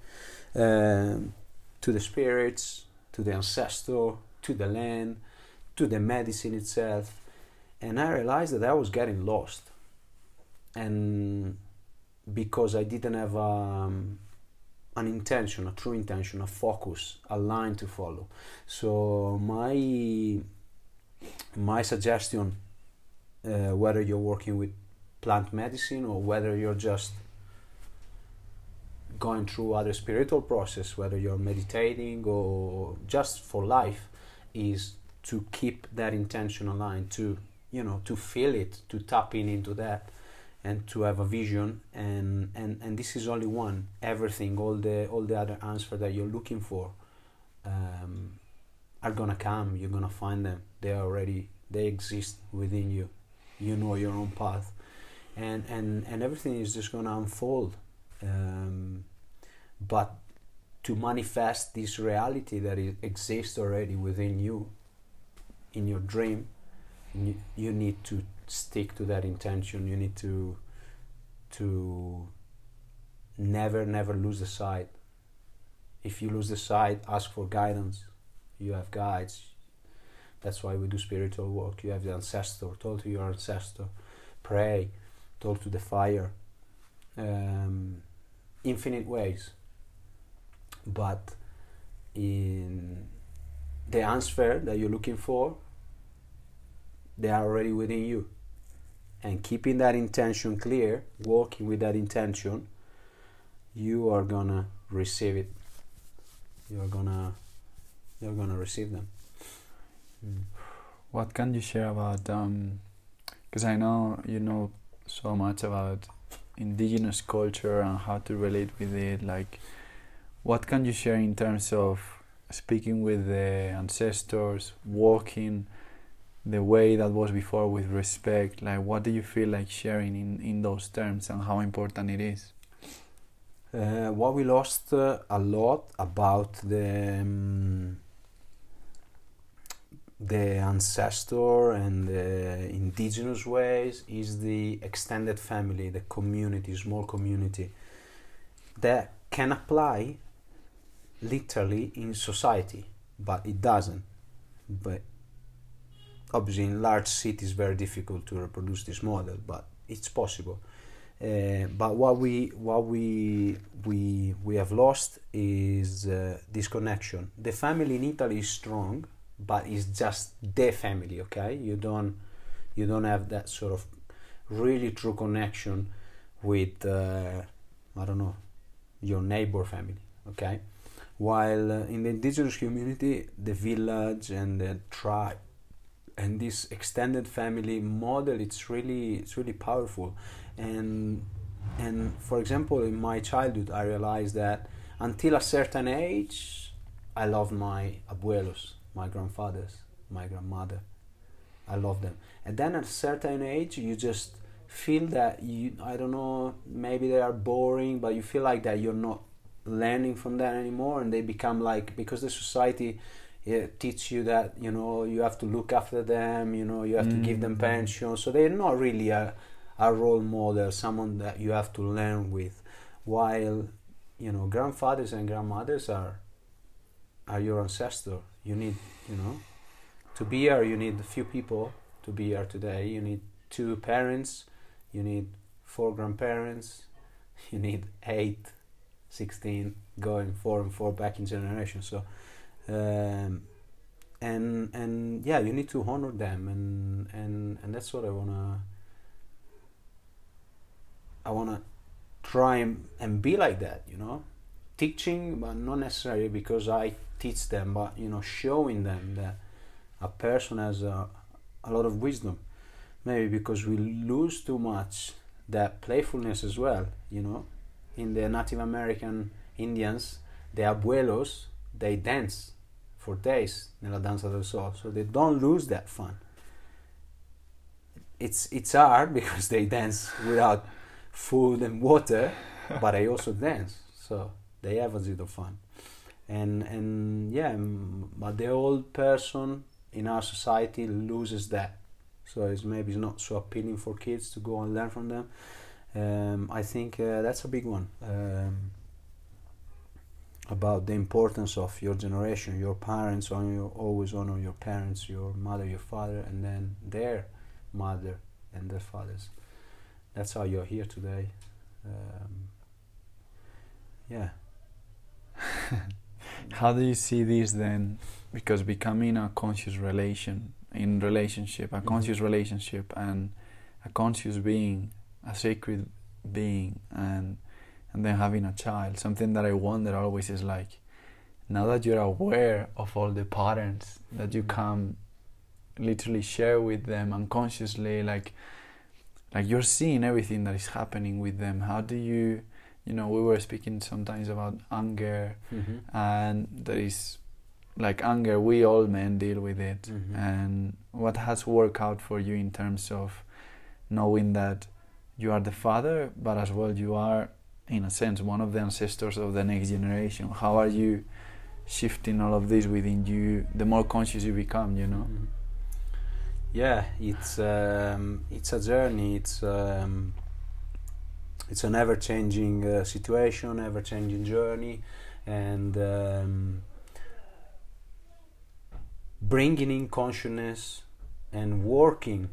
um, to the spirits, to the ancestor, to the land, to the medicine itself, and I realized that I was getting lost, and because I didn't have um, an intention, a true intention, a focus, a line to follow. So my my suggestion, uh, whether you're working with plant medicine or whether you're just going through other spiritual process, whether you're meditating or just for life, is to keep that intention aligned, to you know, to feel it, to tap in into that, and to have a vision. And and and this is only one. Everything, all the all the other answers that you're looking for, um, are gonna come. You're gonna find them. They are already they exist within you. You know your own path, and and and everything is just gonna unfold. Um, but to manifest this reality that exists already within you, in your dream, you, need to stick to that intention. You need to to never never lose the sight. If you lose the sight, ask for guidance. You have guides. That's why we do spiritual work. You have the ancestor. Talk to your ancestor. Pray. Talk to the fire. Um, infinite ways. But in the answer that you're looking for, they are already within you. And keeping that intention clear, walking with that intention, you are gonna receive it. You're gonna you're gonna receive them. What can you share about? Um, because I know you know so much about indigenous culture and how to relate with it. Like, what can you share in terms of speaking with the ancestors, walking the way that was before with respect? Like, what do you feel like sharing in in those terms and how important it is? Uh, what we lost uh, a lot about the um, the ancestor and the indigenous ways is the extended family, the community, small community that can apply literally in society, but it doesn't. But obviously, in large cities, very difficult to reproduce this model, but it's possible. Uh, but what we what we we we have lost is uh, this connection. The family in Italy is strong, but it's just the family. Okay, you don't you don't have that sort of really true connection with uh, I don't know your neighbor family. Okay, while uh, in the indigenous community, the village and the tribe and this extended family model, it's really it's really powerful. And and for example in my childhood i realized that until a certain age i loved my abuelos my grandfathers my grandmother. I love them. And then at a certain age you just feel that you i don't know maybe they are boring but you feel like that you're not learning from them anymore and they become like because the society uh, teach you that you know you have to look after them you know you have to give them Mm. pension. So they're not really a, a role model someone that you have to learn with. While you know grandfathers and grandmothers are are your ancestor. You need you know to be here you need a few people to be here today. You need two parents you need four grandparents you need eight 16 going four and four back in generation. So um, and and yeah you need to honor them and and and that's what i want to i want to try and, and be like that you know? Teaching but not necessarily because i teach them but you know showing them that a person has a, a lot of wisdom. Maybe because we lose too much that playfulness as well you know? In the native american indians the abuelos they dance for days nella danza del sol. So they don't lose that fun. It's it's hard because they dance without food and water but they also dance. So they have a bit of fun. And and yeah but the old person in our society loses that. So it's maybe it's not so appealing for kids to go and learn from them. Um, I think uh, that's a big one. Um, about the importance of your generation your parents on you always honor your parents your mother your father and then their mother and their fathers that's how you're here today um, yeah How do you see this then? Because becoming a conscious relation in relationship, a Mhm. conscious relationship, and a conscious being, a sacred being, and and then having a child. Something that I wonder always is like, now that you're aware of all the patterns that you Mhm. can literally share with them unconsciously, like like you're seeing everything that is happening with them. How do you you know, we were speaking sometimes about anger mm-hmm. and there is like anger we all men deal with it Mhm. and what has worked out for you in terms of knowing that you are the father but as well you are in a sense one of the ancestors of the next generation how are you shifting all of this within you the more conscious you become you know Mhm. Yeah, it's um, it's a journey. It's um, it's an ever-changing uh, situation, ever-changing journey, and um, bringing in consciousness and working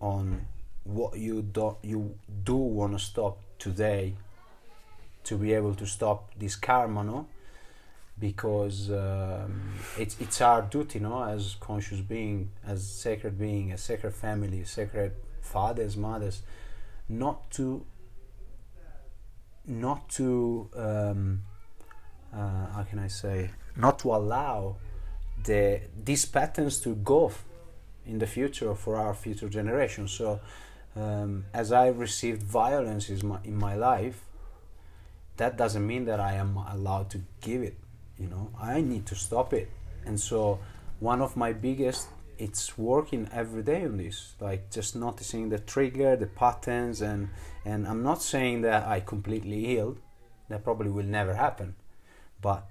on what you do you do want to stop today to be able to stop this karma, no? because um, it's it's our duty, no, as conscious being, as sacred being, as sacred family, sacred fathers, mothers, not to not to um, uh, how can I say not to allow the these patterns to go in the future for our future generations. So um, as I received violence in my, in my life, that doesn't mean that I am allowed to give it you know? I need to stop it. And so one of my biggest it's working every day on this like just noticing the trigger the patterns and and i'm not saying that i completely healed. That probably will never happen. But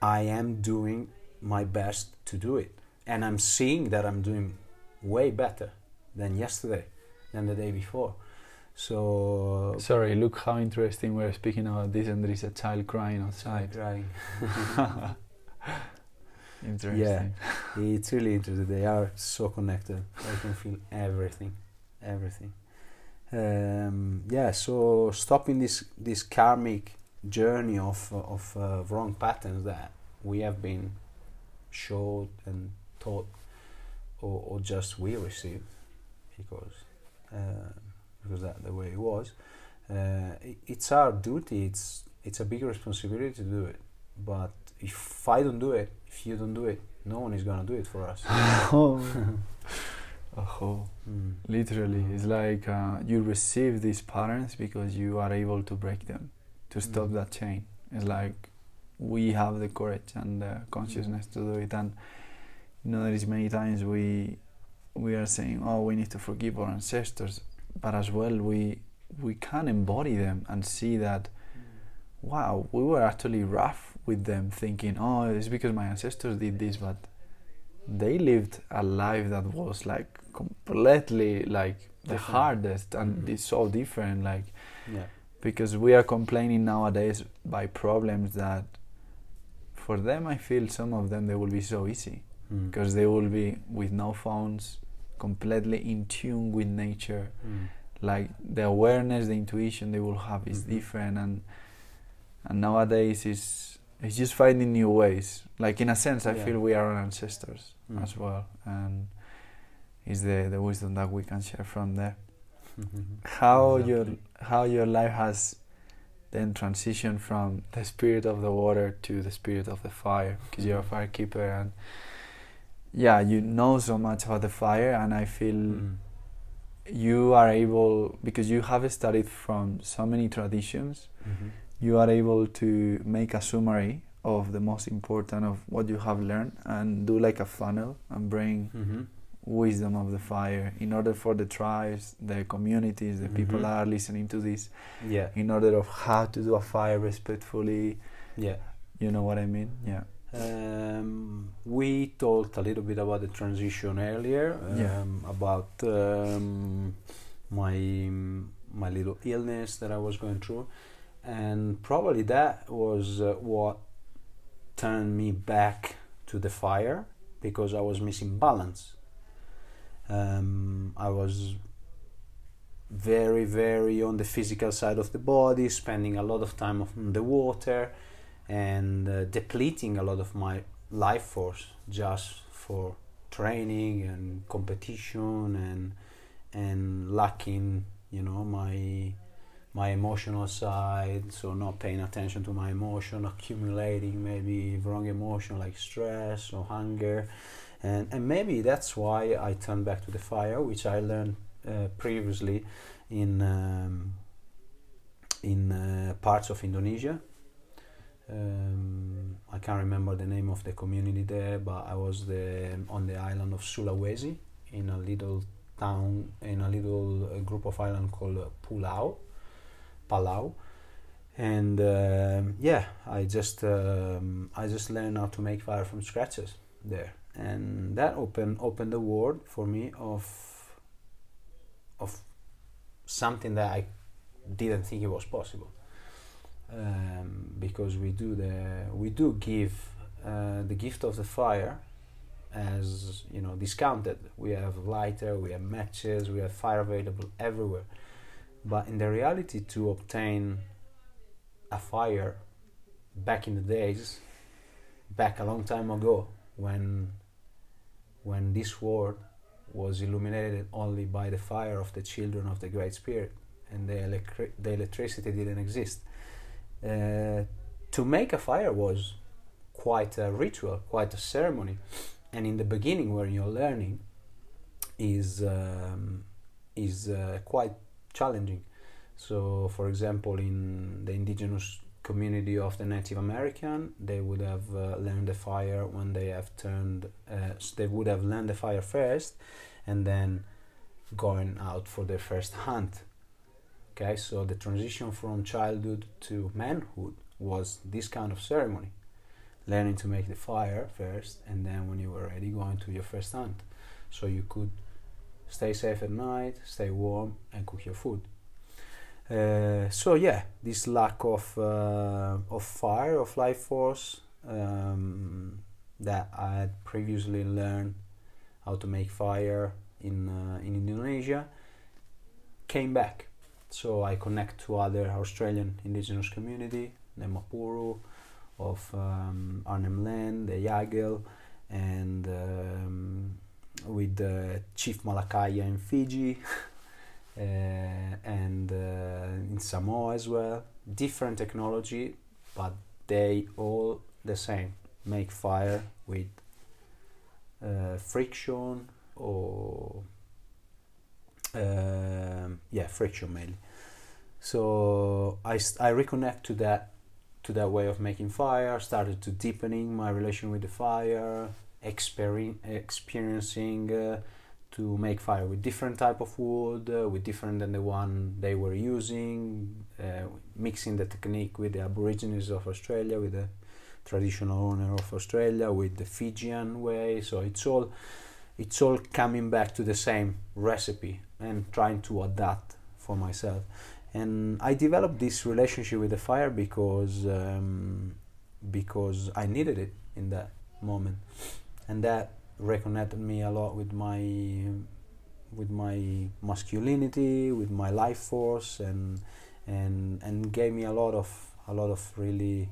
i am doing my best to do it. And i'm seeing that i'm doing way better than yesterday than the day before so sorry look how interesting we're speaking about this and there is a child crying outside right interesting Yeah. It's really interesting. They are so connected. I can feel everything, everything. Um, yeah. So stopping this this karmic journey of of uh, wrong patterns that we have been showed and taught, or, or just we received, because uh, because that the way it was. Uh, it, it's our duty. It's it's a big responsibility to do it. But if I don't do it, if you don't do it, no one is gonna do it for us. oh. oh. Mm. Literally, it's like uh, you receive these patterns because you are able to break them, to stop Mm. that chain. It's like we have the courage and the consciousness to do it. And you know, there is many times we we are saying, "Oh, we need to forgive our ancestors," but as well, we we can embody them and see that, wow, we were actually rough with them, thinking, "Oh, it's because my ancestors did this," but they lived a life that was like completely like the Different. hardest and Mhm. it's so different like Yeah. because we are complaining nowadays by problems that for them I feel some of them they will be so easy Mm. because they will be with no phones completely in tune with nature Mm. like the awareness the intuition they will have is Mhm. different and and nowadays is it's just finding new ways like in a sense i Yeah. feel we are our ancestors Mm. as well and is the the wisdom that we can share from there how your how your life has then transitioned from the spirit of the water to the spirit of the fire because you're a firekeeper and yeah you know so much about the fire and i feel Mm. you are able because you have studied from so many traditions Mhm. you are able to make a summary of the most important of what you have learned and do like a funnel and bring Mhm. wisdom of the fire in order for the tribes the communities the people Mhm. that are listening to this Yeah. in order of how to do a fire respectfully Yeah. you know what i mean yeah Um, we talked a little bit about the transition earlier, um, Yeah. about um, my my little illness that I was going through, and probably that was uh, what turned me back to the fire because I was missing balance. Um, I was very, very on the physical side of the body, spending a lot of time on the water and uh, depleting a lot of my life force just for training and competition and and lacking you know my my emotional side. So not paying attention to my emotion accumulating maybe wrong emotion like stress or hunger. And and maybe that's why I turned back to the fire which I learned uh, previously in um, in uh, parts of Indonesia um, I can't remember the name of the community there, but I was the, on the island of Sulawesi in a little town, in a little uh, group of island called uh, Pulau, Palau, and um yeah, I just um, I just learned how to make fire from scratches there, and that opened opened the world for me of of something that I didn't think it was possible um, because we do the we do give uh, the gift of the fire as you know discounted. We have lighter, we have matches, we have fire available everywhere. But in the reality, to obtain a fire back in the days, back a long time ago, when when this world was illuminated only by the fire of the children of the Great Spirit, and the, electri- the electricity didn't exist uh, to make a fire was quite a ritual, quite a ceremony. And in the beginning, where you're learning, is um, is uh, quite challenging. So, for example, in the indigenous community of the Native American, they would have uh, learned the fire when they have turned. Uh, they would have learned the fire first, and then going out for their first hunt okay so the transition from childhood to manhood was this kind of ceremony learning to make the fire first and then when you were ready going to your first hunt. So you could stay safe at night stay warm and cook your food. Uh, so yeah this lack of uh, of fire of life force um, that I had previously learned how to make fire in uh, in Indonesia came back so I connect to other Australian indigenous community, the Mapuru, of um, Arnhem Land, the Yagel, and um, with the Chief Malakaya in Fiji, uh, and uh, in Samoa as well. Different technology, but they all the same. Make fire with uh, friction or um, yeah friction mainly. So I, I reconnect to that to that way of making fire started to deepening my relation with the fire experi- experiencing uh, to make fire with different type of wood uh, with different than the one they were using uh, mixing the technique with the aborigines of australia with the traditional owner of australia with the fijian way. So it's all it's all coming back to the same recipe and trying to adapt for myself. And I developed this relationship with the fire because um, because I needed it in that moment, and that reconnected me a lot with my with my masculinity, with my life force, and and and gave me a lot of a lot of really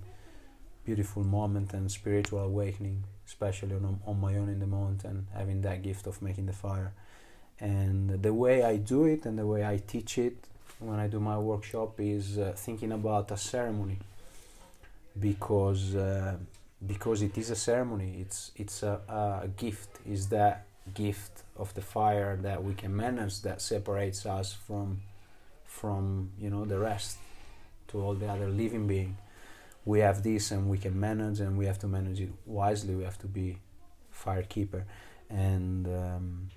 beautiful moment and spiritual awakening, especially on on my own in the mountain, having that gift of making the fire, and the way I do it and the way I teach it when I do my workshop is uh, thinking about a ceremony because uh, because it is a ceremony. It's it's a, a gift. Is that gift of the fire that we can manage that separates us from from you know the rest to all the other living being. We have this and we can manage and we have to manage it wisely. We have to be fire keeper and um,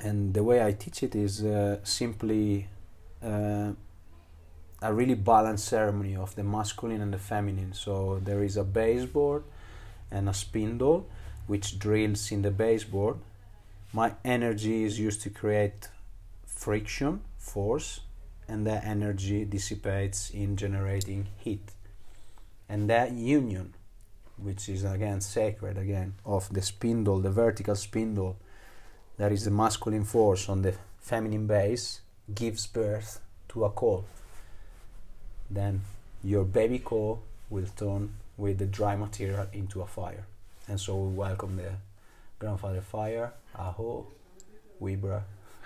and the way I teach it is uh, simply uh, a really balanced ceremony of the masculine and the feminine. So there is a baseboard and a spindle which drills in the baseboard. My energy is used to create friction, force, and that energy dissipates in generating heat. And that union, which is again sacred again, of the spindle, the vertical spindle, that is the masculine force on the feminine base, gives birth to a coal. Then your baby coal will turn with the dry material into a fire. And so we welcome the grandfather fire, Aho, Wibra.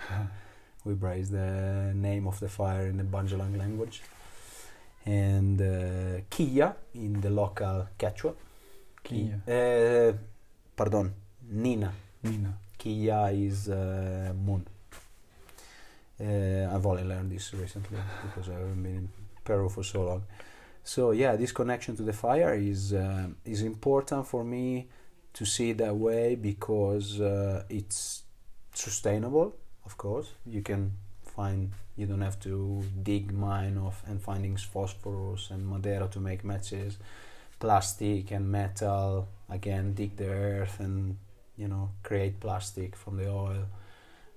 Wibra is the name of the fire in the Bundjalung language. And uh, Kia in the local Quechua. Kia. Uh, pardon, Nina. Nina. Kia is uh, moon. Uh, I've only learned this recently because I haven't been in Peru for so long. So yeah, this connection to the fire is uh, is important for me to see it that way because it's sustainable. Of course, you can find you don't have to dig mine off and finding phosphorus and madeira to make matches, plastic and metal. Again, dig the earth and you know create plastic from the oil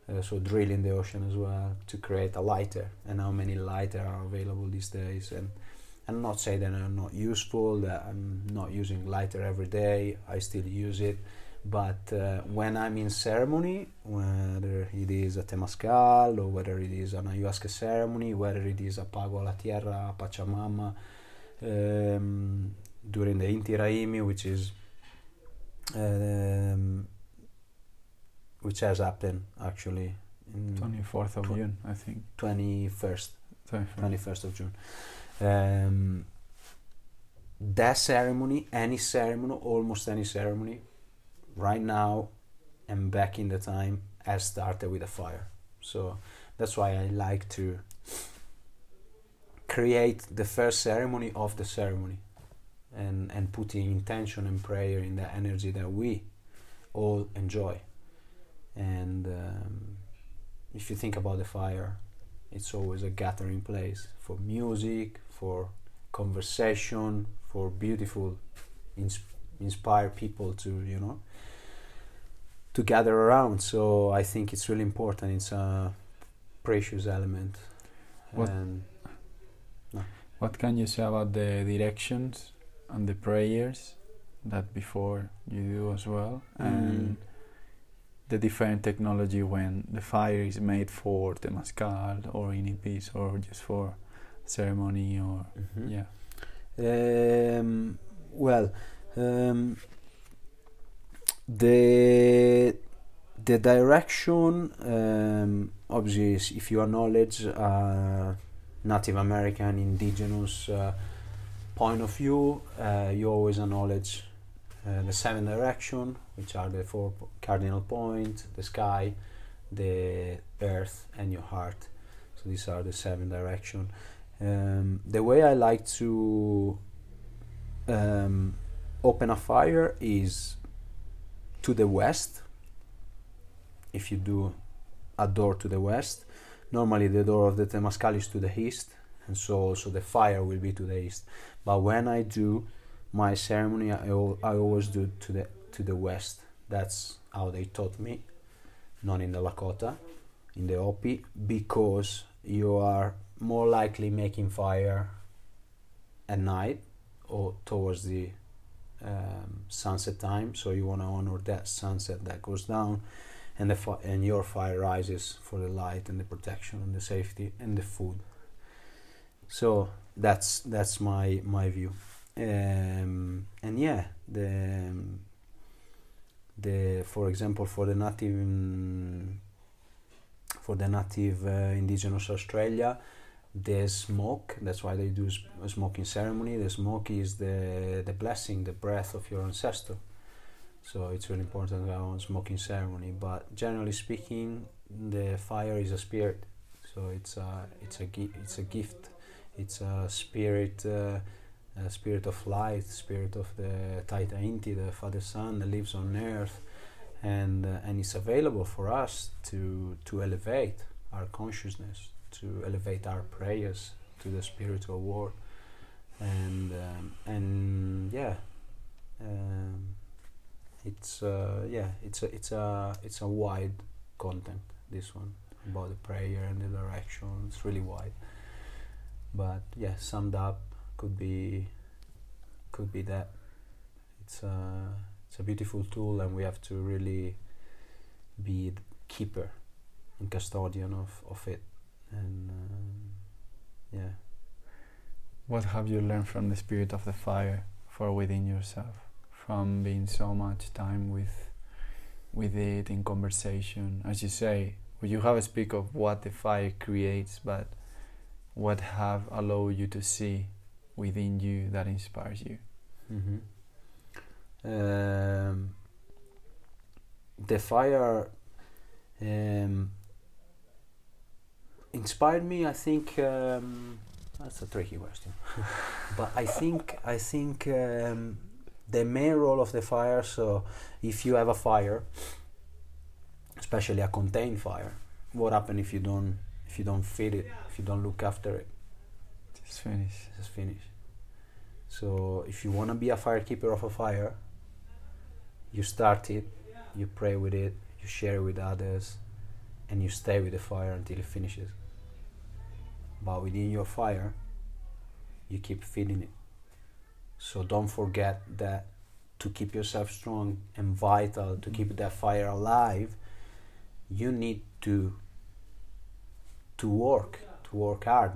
uh, so drill in the ocean as well to create a lighter. And how many lighter are available these days? And and not say that I'm not useful that I'm not using lighter every day I still use it. But uh, when I'm in ceremony whether it is a Temascal or whether it is an ayahuasca ceremony whether it is a Pago a la Tierra a Pachamama um, during the Inti Raymi which is um, which has happened actually in 24th of Tw- June, I think. 21st 21st. 21st of June um, that ceremony any ceremony almost any ceremony right now and back in the time has started with a fire so that's why I like to create the first ceremony of the ceremony and and putting intention and prayer in the energy that we all enjoy. And um, if you think about the fire it's always a gathering place for music for conversation for beautiful ins- inspire people to you know to gather around. So i think it's really important. It's a precious element. What- and What can you say about the directions and the prayers that before you do as well? And the different technology when the fire is made for Temascal or Inipis or just for ceremony or Mhm. yeah. Um, well, um, the the direction um, obviously if you acknowledge uh, Native American indigenous uh, point of view, uh, you always acknowledge uh, the seven direction, which are the four cardinal points: the sky, the earth, and your heart. So these are the seven direction. Um, the way I like to um, open a fire is to the west. If you do a door to the west, normally the door of the Temascal is to the east, and so also the fire will be to the east. But when I do my ceremony, I, I always do to the to the west. That's how they taught me, not in the Lakota, in the Hopi, because you are more likely making fire at night or towards the um, sunset time. So you want to honor that sunset that goes down, and the fi- and your fire rises for the light and the protection and the safety and the food. So that's that's my my view, um, and yeah, the the for example for the native for the native uh, indigenous Australia the smoke that's why they do a smoking ceremony the smoke is the the blessing the breath of your ancestor. So it's really important to have a smoking ceremony but generally speaking the fire is a spirit. So it's a it's a it's a gift it's a spirit uh, a spirit of light spirit of the Taita Inti the father sun that lives on earth. And uh, and it's available for us to to elevate our consciousness to elevate our prayers to the spiritual world. And um, and yeah um, it's uh, yeah it's a it's a it's a wide content this one about the prayer and the direction. It's really wide but yeah summed up could be could be that. It's a it's a beautiful tool and we have to really be the keeper and custodian of, of it. And um, yeah. What have you learned from the spirit of the fire for within yourself? From being so much time with with it in conversation, as you say, you have a speak of what the fire creates, but what have allowed you to see within you that inspires you? hmm Um, the fire um, inspired me. I think um, that's a tricky question, but I think I think um, the main role of the fire. So, if you have a fire, especially a contained fire, what happens if you don't if you don't feed it, if you don't look after it? Just finish. Just finish. So if you want to be a firekeeper of a fire, you start it, you pray with it, you share it with others, and you stay with the fire until it finishes. But within your fire, you keep feeding it. So don't forget that to keep yourself strong and vital, to keep that fire alive, you need to to work, to work hard.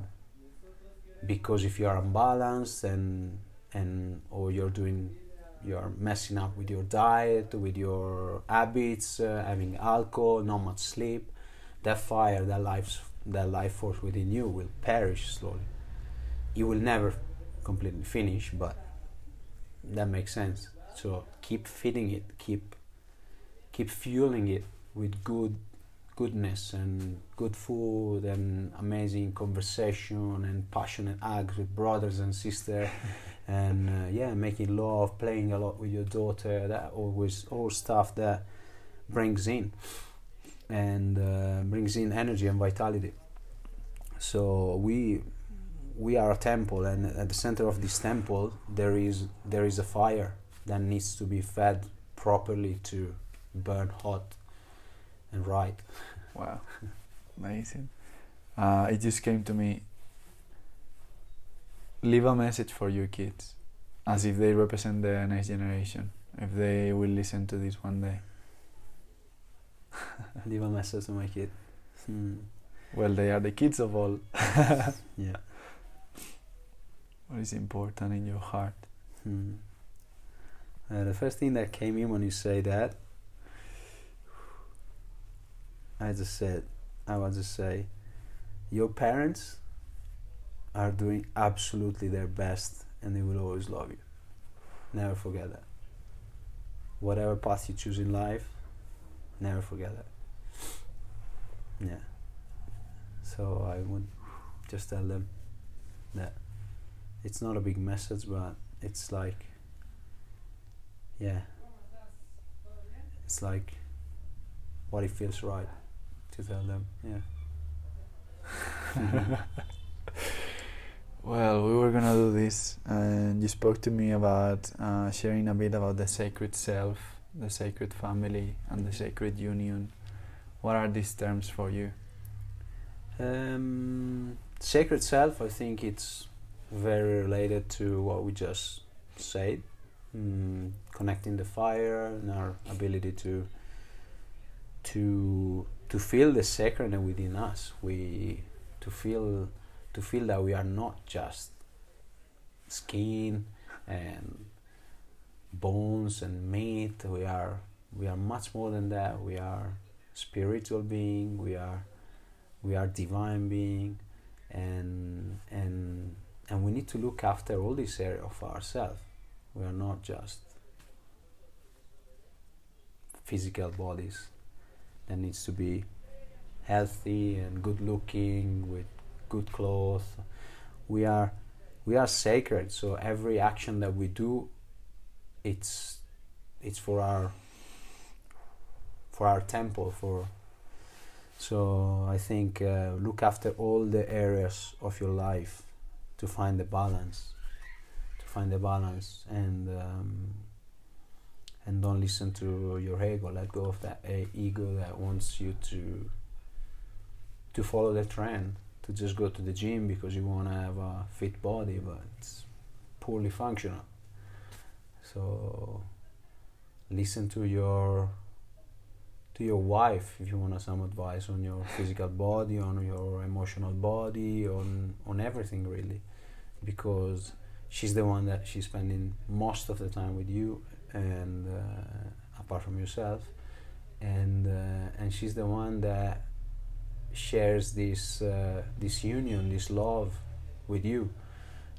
Because if you are unbalanced and and or you're doing you're messing up with your diet, with your habits, uh, having alcohol, not much sleep, that fire, that life, that life force within you will perish slowly. You will never completely finish, but that makes sense. So keep feeding it, keep keep fueling it with good goodness and good food and amazing conversation and passionate hugs with brothers and sisters and uh, yeah making love playing a lot with your daughter. That always all stuff that brings in and uh, brings in energy and vitality. So we we are a temple and at the center of this temple there is there is a fire that needs to be fed properly to burn hot and right Wow, amazing. Uh, it just came to me. Leave a message for your kids, as if they represent the next generation. If they will listen to this one day. leave a message to my kid hmm. Well, they are the kids of all. yeah What is important in your heart? Hmm. Uh, the first thing that came in when you say that, I just said, I want to say, your parents are doing absolutely their best and they will always love you. Never forget that. Whatever path you choose in life, never forget that. Yeah. So I would just tell them that it's not a big message, but it's like, yeah, it's like what it feels right tell them. Yeah. Well, we were gonna do this, and you spoke to me about uh, sharing a bit about the sacred self, the sacred family, and the sacred union. What are these terms for you? Um, sacred self, I think it's very related to what we just said, mm, connecting the fire and our ability to to to feel the sacred within us. We to feel to feel that we are not just skin and bones and meat. We are we are much more than that. We are spiritual being. We are we are divine being, and and and we need to look after all this area of ourselves. We are not just physical bodies that needs to be healthy and good looking with good clothes. We are we are sacred, so every action that we do, it's it's for our for our temple for so I think uh, look after all the areas of your life to find the balance, to find the balance, and um, and don't listen to your ego. Let go of that uh, ego that wants you to to follow the trend, to just go to the gym because you want to have a fit body, but it's poorly functional. So listen to your to your wife if you want some advice on your physical body, on your emotional body, on on everything really, because she's the one that she's spending most of the time with you, and uh, apart from yourself, and uh, and she's the one that shares this uh, this union, this love with you.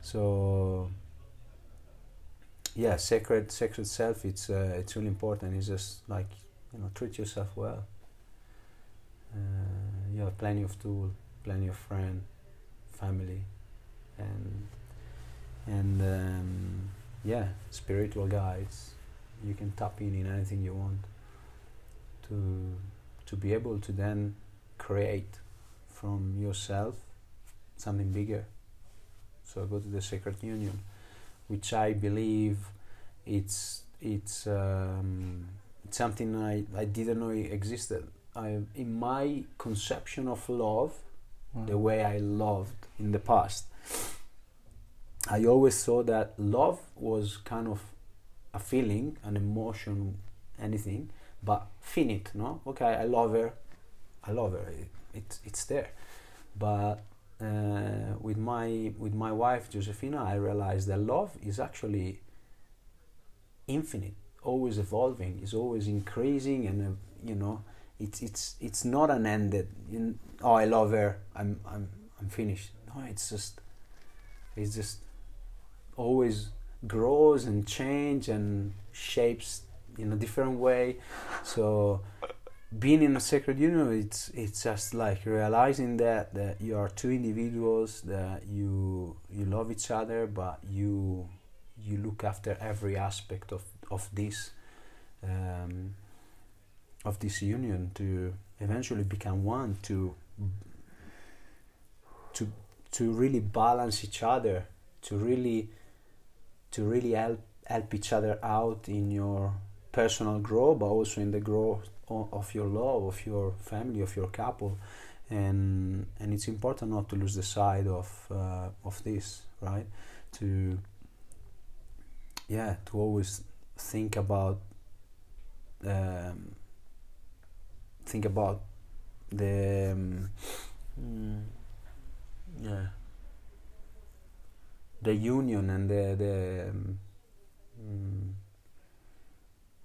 So yeah, sacred sacred self. It's uh, it's really important. It's just like you know treat yourself well uh, you have plenty of tools plenty of friend family and and um, yeah spiritual guides you can tap in in anything you want to to be able to then create from yourself something bigger so I go to the sacred union which i believe it's it's um, something I, I didn't know existed. I, in my conception of love, mm. the way I loved in the past, I always saw that love was kind of a feeling, an emotion, anything, but finite. No, okay, I love her, I love her. It, it it's there, but uh, with my with my wife Josefina, I realized that love is actually infinite always evolving, is always increasing, and uh, you know, it's it's it's not an ended. You oh, I love her. I'm I'm I'm finished. No, it's just it's just always grows and change and shapes in a different way. So being in a sacred union, it's it's just like realizing that that you are two individuals that you you love each other, but you you look after every aspect of of this um, of this union to eventually become one to to to really balance each other to really to really help help each other out in your personal growth but also in the growth of your love of your family of your couple. And and it's important not to lose the sight of uh, of this right? To yeah to always think about um, think about the um, mm, yeah the union and the the um, mm,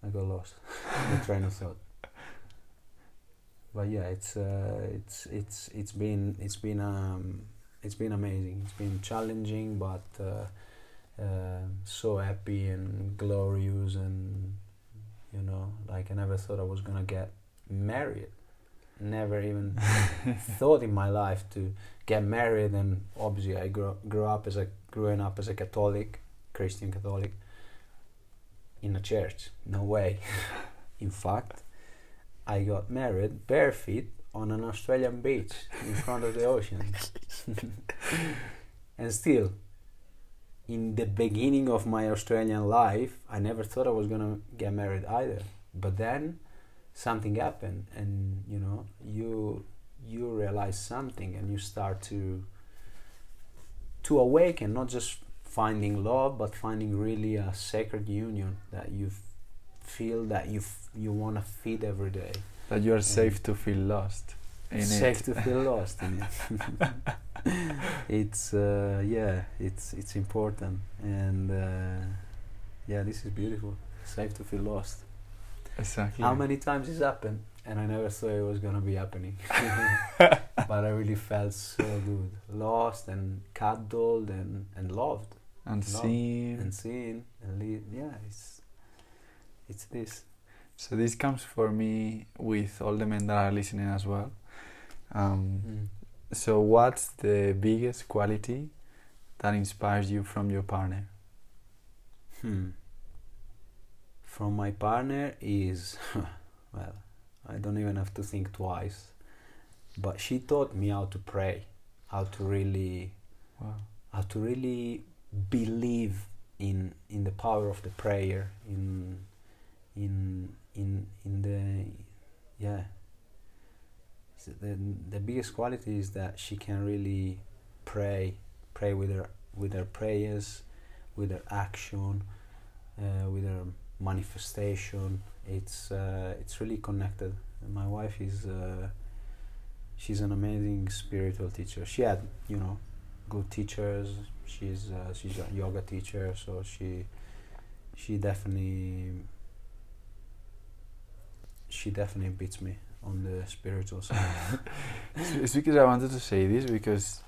I got lost. The train of thought. But yeah it's uh, it's it's it's been it's been um, it's been amazing. It's been challenging but uh, uh, so happy and glorious and you know like i never thought i was gonna get married. Never even thought in my life to get married and obviously i grew, grew up as a growing up as a catholic christian catholic in a church. No way. In fact i got married barefoot on an australian beach in front of the ocean. And still in the beginning of my Australian life, I never thought I was gonna get married either. But then something happened, and you know, you you realize something, and you start to to awaken, not just finding love, but finding really a sacred union that you feel that you f- you want to feed every day. That you are safe to feel lost in safe it. to feel lost in it. it's uh, yeah, it's it's important, and uh, yeah, this is beautiful. Safe to feel lost. Exactly. How many times this happened? And I never thought it was gonna be happening. but I really felt so good, lost and cuddled and and loved and Love seen. and seen and li- yeah, it's it's this. So this comes for me with all the men that are listening as well. Um, Mm. So what's the biggest quality that inspires you from your partner? Hmm. From my partner is, well, I don't even have to think twice. But she taught me how to pray, how to really, Wow. how to really believe in in the power of the prayer, in in in in the yeah. So the the biggest quality is that she can really pray, pray with her with her prayers, with her action, uh, with her manifestation. It's uh, it's really connected. My wife is uh, she's an amazing spiritual teacher. She had you know good teachers. She's uh, she's a yoga teacher, so she she definitely she definitely beats me on the spiritual side. It's because I wanted to say this because,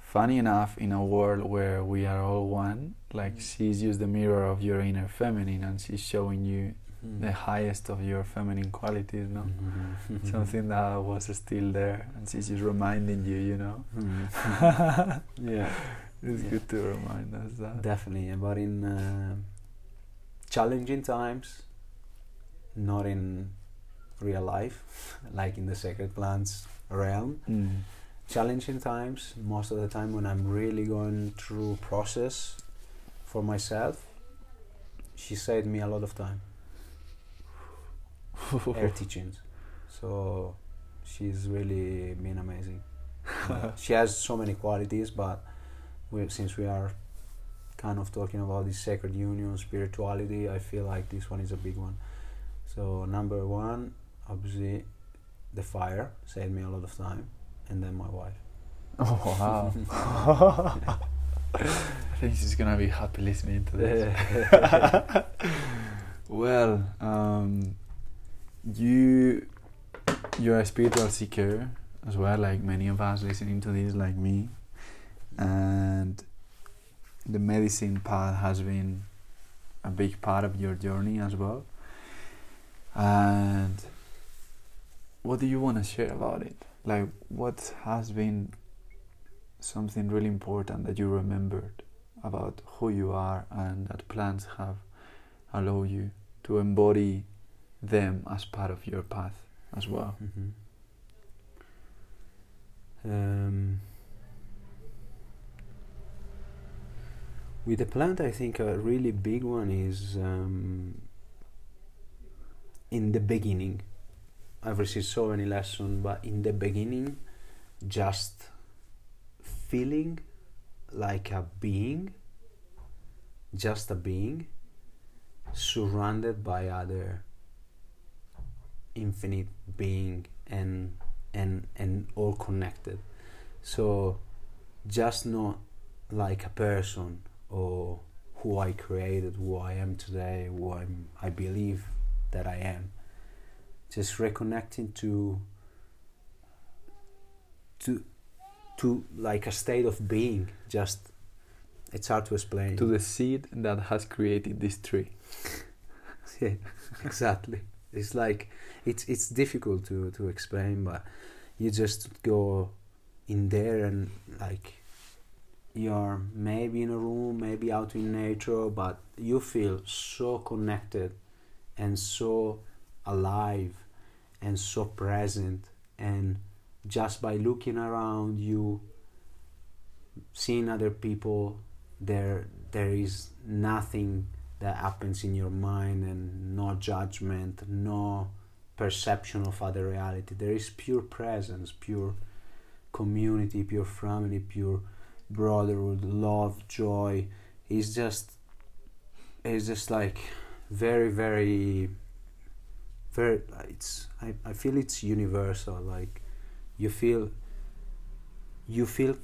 funny enough, in a world where we are all one, like Mm. she's used the mirror of your inner feminine and she's showing you Mm. the highest of your feminine qualities, no? Mhm. Something that was still there and she's just reminding you, you know? Mhm. yeah. It's Yeah. good to remind us that. Definitely, but in uh, challenging times, not in real life, like in the sacred plants realm. Mm. Challenging times, most of the time when I'm really going through process for myself, she saved me a lot of time. Her teachings, so she's really been amazing. Uh, she has so many qualities, but we, since we are kind of talking about this sacred union, spirituality, I feel like this one is a big one. So number one, obviously, the fire saved me a lot of time, and then my wife. Oh, wow. I think she's gonna be happy listening to this. well, um, you you're a spiritual seeker as well, like many of us listening to this, like me, and the medicine path has been a big part of your journey as well. And what do you want to share about it? Like, what has been something really important that you remembered about who you are and that plants have allowed you to embody them as part of your path as well. Mhm. Um, with the plant, I think a really big one is um, in the beginning. I've received so many lessons, but in the beginning, just feeling like a being, just a being, surrounded by other infinite being and and and all connected so just not like a person or who I created who I am today who I'm I believe that I am just reconnecting to to to like a state of being just it's hard to explain To the seed that has created this tree. yeah, exactly. It's like it's it's difficult to to explain, but you just go in there and like you're maybe in a room, maybe out in nature, but you feel so connected and so alive and so present. And just by looking around you seeing other people there there is nothing that happens in your mind and no judgment no perception of other reality there is pure presence pure community pure family pure brotherhood, love, joy. It's just, it's just like very, very, very. It's I, I feel it's universal. Like you feel, you feel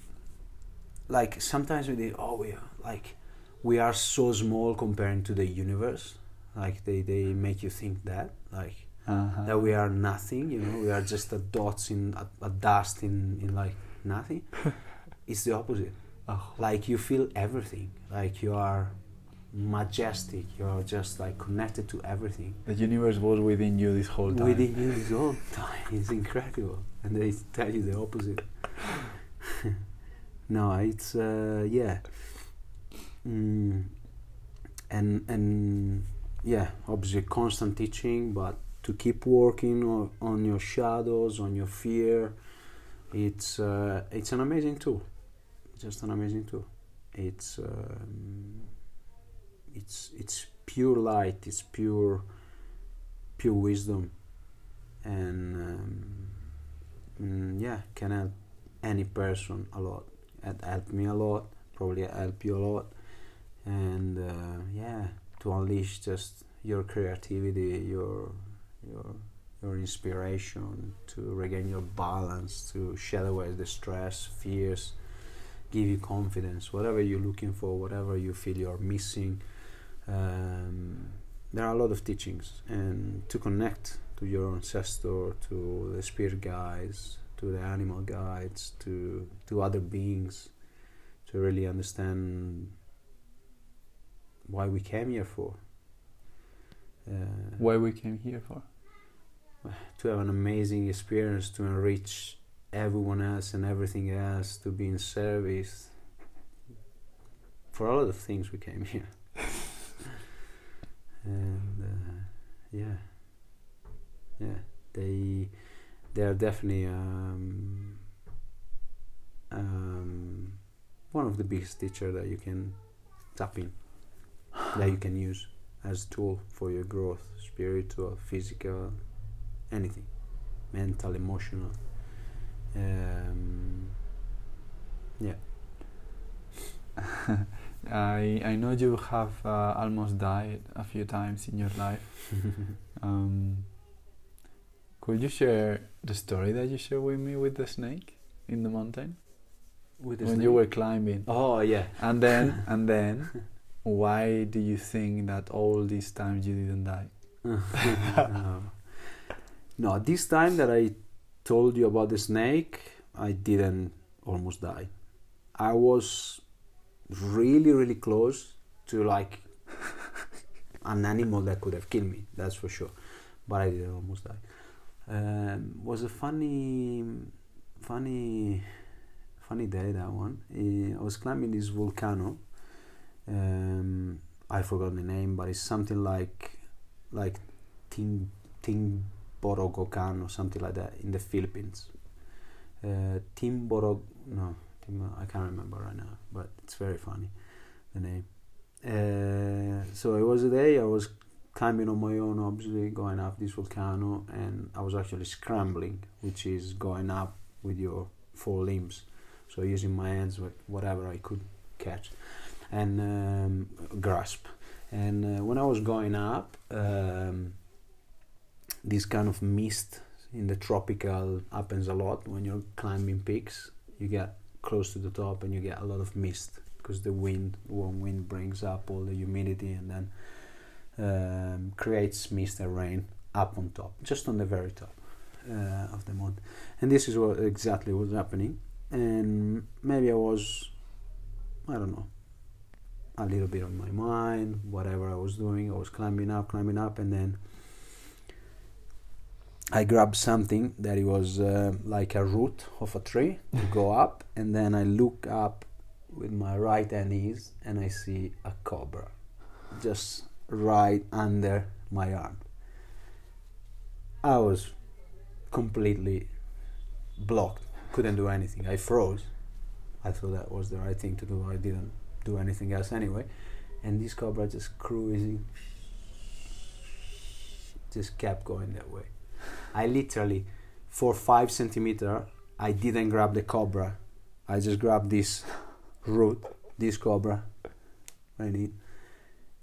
like sometimes we think, oh, are like we are so small comparing to the universe. Like they they make you think that like Uh-huh. that we are nothing. You know, we are just a dots in a, a dust in in like nothing. it's the opposite. Oh. Like you feel everything. Like you are majestic. You are just like connected to everything The universe was within you this whole time. within you the whole time. It's incredible, and they tell you the opposite. no, it's uh, yeah, mm, and and yeah, obviously constant teaching, but to keep working on, on your shadows, on your fear, it's uh, it's an amazing tool, just an amazing tool. It's um, it's it's pure light. It's pure pure wisdom and um, mm, yeah can help any person a lot it helped me a lot probably help you a lot and uh, yeah to unleash just your creativity your your your inspiration to regain your balance to shed away the stress fears give you confidence whatever you're looking for whatever you feel you're missing. Um, there are a lot of teachings. And to connect to your ancestor to the spirit guides to the animal guides to to other beings to really understand why we came here for. Uh, Why we came here for? to have an amazing experience to enrich everyone else and everything else to be in service. For a lot of things we came here. And uh, yeah. Yeah. They they are definitely um, um, one of the biggest teacher that you can tap in that you can use as a tool for your growth spiritual physical anything mental emotional um, yeah I I know you have uh, almost died a few times in your life. Um, could you share the story that you shared with me with the snake in the mountain with the when snake? you were climbing? oh yeah And then and then, why do you think that all these times you didn't die? no. no, this time that I told you about the snake, I didn't almost die. I was really, really close to like an animal that could have killed me. That's for sure. But I didn't almost die. Um, was a funny, funny, funny day that one. Eh, I was climbing this volcano. Um, I forgot the name, but it's something like like Ting Timborogocan or something like that in the Philippines. Uh, Timborog no, Tim, I can't remember right now, but it's very funny the name. Uh, so it was a day I was climbing on my own, obviously going up this volcano, and I was actually scrambling, which is going up with your four limbs. So using my hands with whatever I could catch and um, grasp. And uh, when I was going up, um, this kind of mist in the tropical happens a lot when you're climbing peaks. You get close to the top and you get a lot of mist because the wind, warm wind, brings up all the humidity and then um, creates mist and rain up on top, just on the very top uh, of the mountain. And this is what exactly was happening. And maybe I was, I don't know, a little bit on my mind, whatever I was doing. I was climbing up, climbing up, and then I grabbed something that it was uh, like a root of a tree to go up, and then I look up with my right hand ease, and I see a cobra just right under my arm. I was completely blocked, couldn't do anything. I froze. I thought that was the right thing to do. I didn't do anything else anyway. And this cobra just cruising, just kept going that way. I literally, for five centimeter, I didn't grab the cobra. I just grabbed this root this cobra I need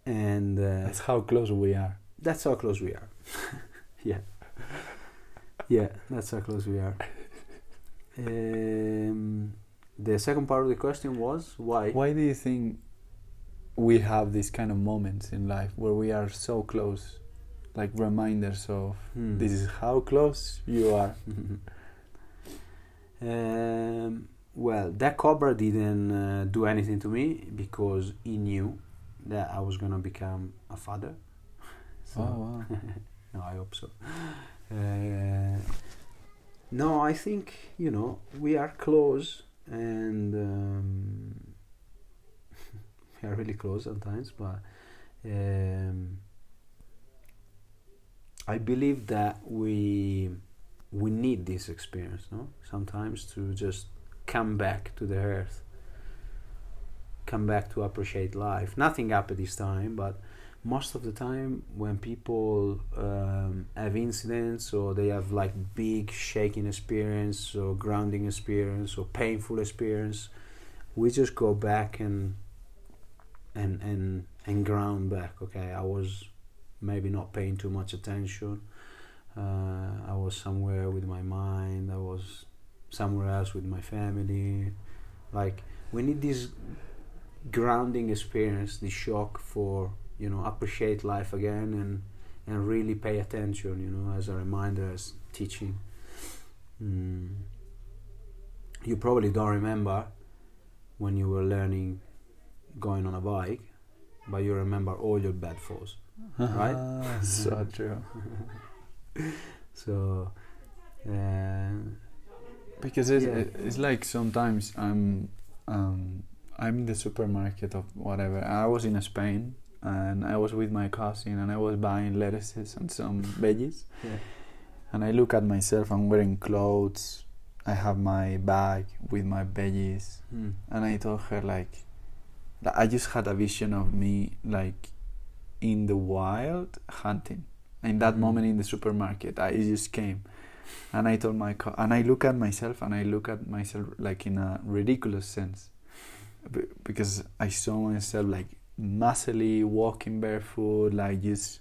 and uh, That's how close we are. that's how close we are yeah yeah that's how close we are um, the second part of the question was why Why do you think we have these kind of moments in life where we are so close? Like reminders of Hmm. this is how close you are. um, well, that cobra didn't uh, do anything to me because he knew that I was gonna become a father. So, Oh, wow. no, I hope so. Uh, no, I think you know we are close, and um, we are really close sometimes. But um, I believe that we we need this experience, no? Sometimes to just come back to the earth, come back to appreciate life. Nothing happened this time, but most of the time when people um, have incidents or they have like big shaking experience or grounding experience or painful experience, we just go back and and and and ground back. Okay, I was maybe not paying too much attention. Uh, I was somewhere with my mind. I was somewhere else with my family. Like we need this grounding experience, this shock for you know appreciate life again and and really pay attention. You know, as a reminder, as teaching. Mm. You probably don't remember when you were learning going on a bike, but you remember all your bad falls. Right? So true. So, uh, Because it's, Yeah. it's like sometimes I'm um, I'm in the supermarket of whatever. I was in Spain and I was with my cousin and I was buying lettuces and some veggies. yeah. And I look at myself. I'm wearing clothes. I have my bag with my veggies. Mm. And I told her like, I just had a vision of me like in the wild hunting. In that Mhm. moment in the supermarket, I just came, and I told my co- and I look at myself and I look at myself like in a ridiculous sense, B- because I saw myself like massively walking barefoot, like just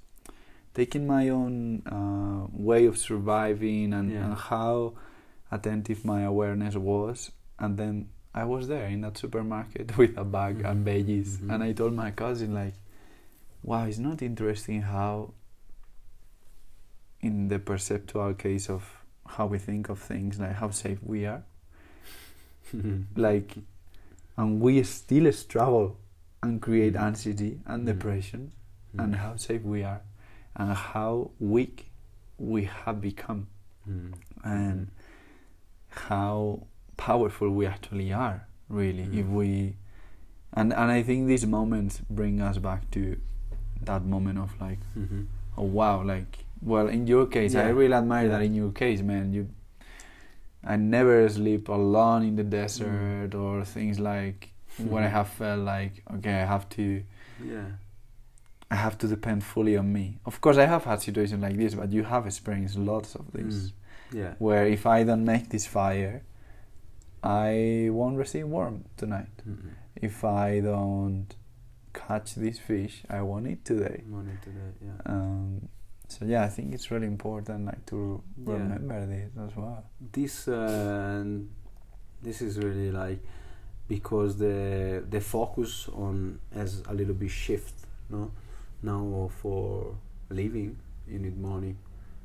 taking my own uh, way of surviving and, Yeah. and how attentive my awareness was, and then I was there in that supermarket with a bag and Mhm. veggies, Mhm. and I told my cousin like, "Wow, it's not interesting how, in the perceptual case of how we think of things, like how safe we are, like, and we still struggle and create anxiety and Mhm. depression, and how safe we are, and how weak we have become, Mm. and how powerful we actually are really if Mm. we and and I think these moments bring us back to that moment of like Mhm. oh wow like well in your case I really admire that in your case man you I never sleep alone in the desert or things like where I have felt like okay I have to Yeah. I have to depend fully on me of course I have had situations like this but you have experienced lots of this Mm. Yeah. where if I don't make this fire, I won't receive warmth tonight. Mm-mm. If I don't catch this fish, I won't eat today. Morning today. Yeah. Um, so yeah, I think it's really important like to Yeah. remember this as well. this uh, this is really like because the the focus on has a little bit shift no? Now for living you need money.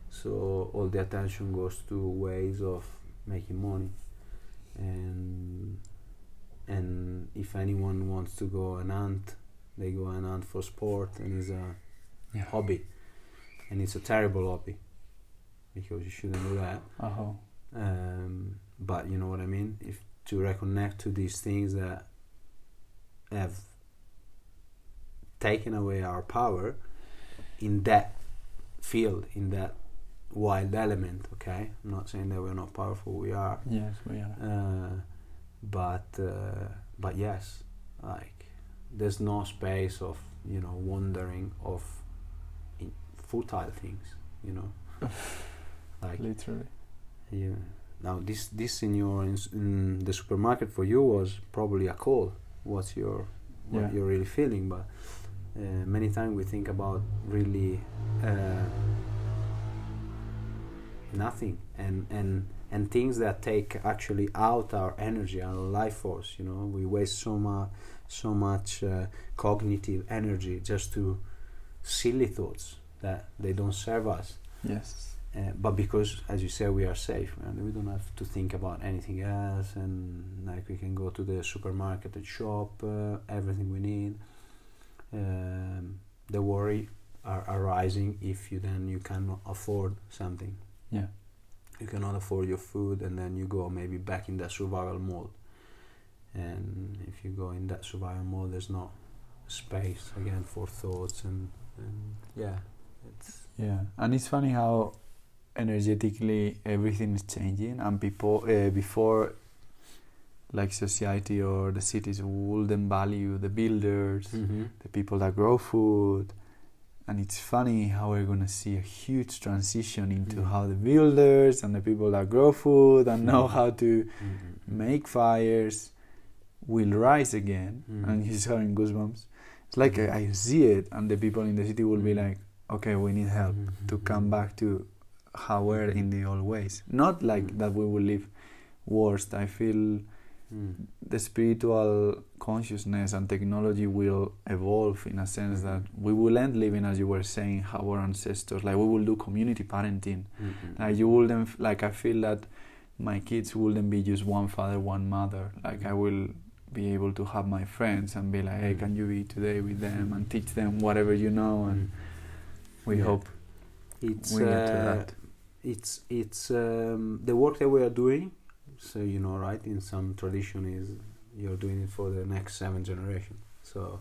So all the attention goes to ways of making money. And and if anyone wants to go and hunt they go and hunt for sport and it's a Yeah. hobby. And it's a terrible hobby because you shouldn't do that. Oh, um, but you know what I mean. If to reconnect to these things that have taken away our power in that field, in that wild element. Okay, I'm not saying that we're not powerful. We are, yes, we are. uh, but uh, but yes, like there's no space of you know wandering of in futile things. You know, like Literally. yeah, now this this in your in, in the supermarket for you was probably a call. What's your what Yeah. you're really feeling? But uh, many times we think about really uh, nothing and and and things that take actually out our energy, our life force. You know, we waste so much so much uh, cognitive energy just to silly thoughts that they don't serve us. Yes. Uh, but because, as you say, we are safe and we don't have to think about anything else, and like we can go to the supermarket and shop uh, everything we need. Um, the worry are arising if you then you cannot afford something. Yeah. You cannot afford your food, and then you go maybe back in that survival mode. And if you go in that survival mode, there's no space again for thoughts and, and yeah, it's Yeah, and it's funny how energetically everything is changing, and people uh, before, like society or the cities, wouldn't value the builders, the people that grow food, and it's funny how we're gonna see a huge transition into Mm. how the builders and the people that grow food and know Mm. how to Mhm. make fires will rise again. And he's having goosebumps. It's like I, I see it, and the people in the city will be like, "Okay, we need help." to come back to how we're in the old ways. Not like Mm. that we will live worst. I feel Mm. the spiritual consciousness and technology will evolve in a sense that we will end living, as you were saying, how our ancestors, like we will do community parenting. Mhm. Like you wouldn't, like I feel that my kids wouldn't be just one father, one mother. Like I will be able to have my friends and be like, hey, Mm. can you be today with them and teach them whatever you know? And we Yeah. hope it's we get to uh, that. It's it's um, the work that we are doing. So you know, right? In some tradition, is you're doing it for the next seven generation. So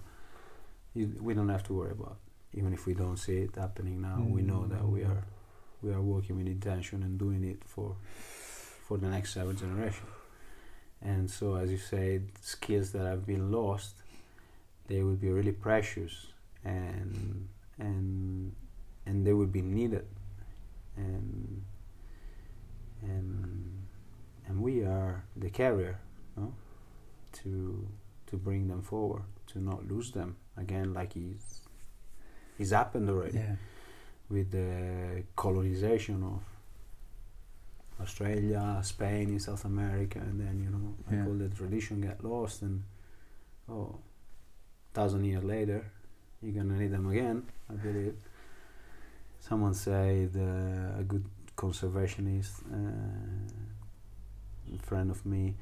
you, we don't have to worry about. Even if we don't see it happening now, we know that we are we are working with intention and doing it for for the next seven generation. And so, as you said, skills that have been lost, they will be really precious, and and and they will be needed, and and and we are the carrier, no? to to bring them forward, to not lose them again, like it's it's happened already Yeah. with the colonization of Australia, Spain, in South America, and then you know, like Yeah. all the tradition get lost, and oh, thousand years later, you're gonna need them again. I believe. Someone said uh, a good conservationist, uh, a friend of me,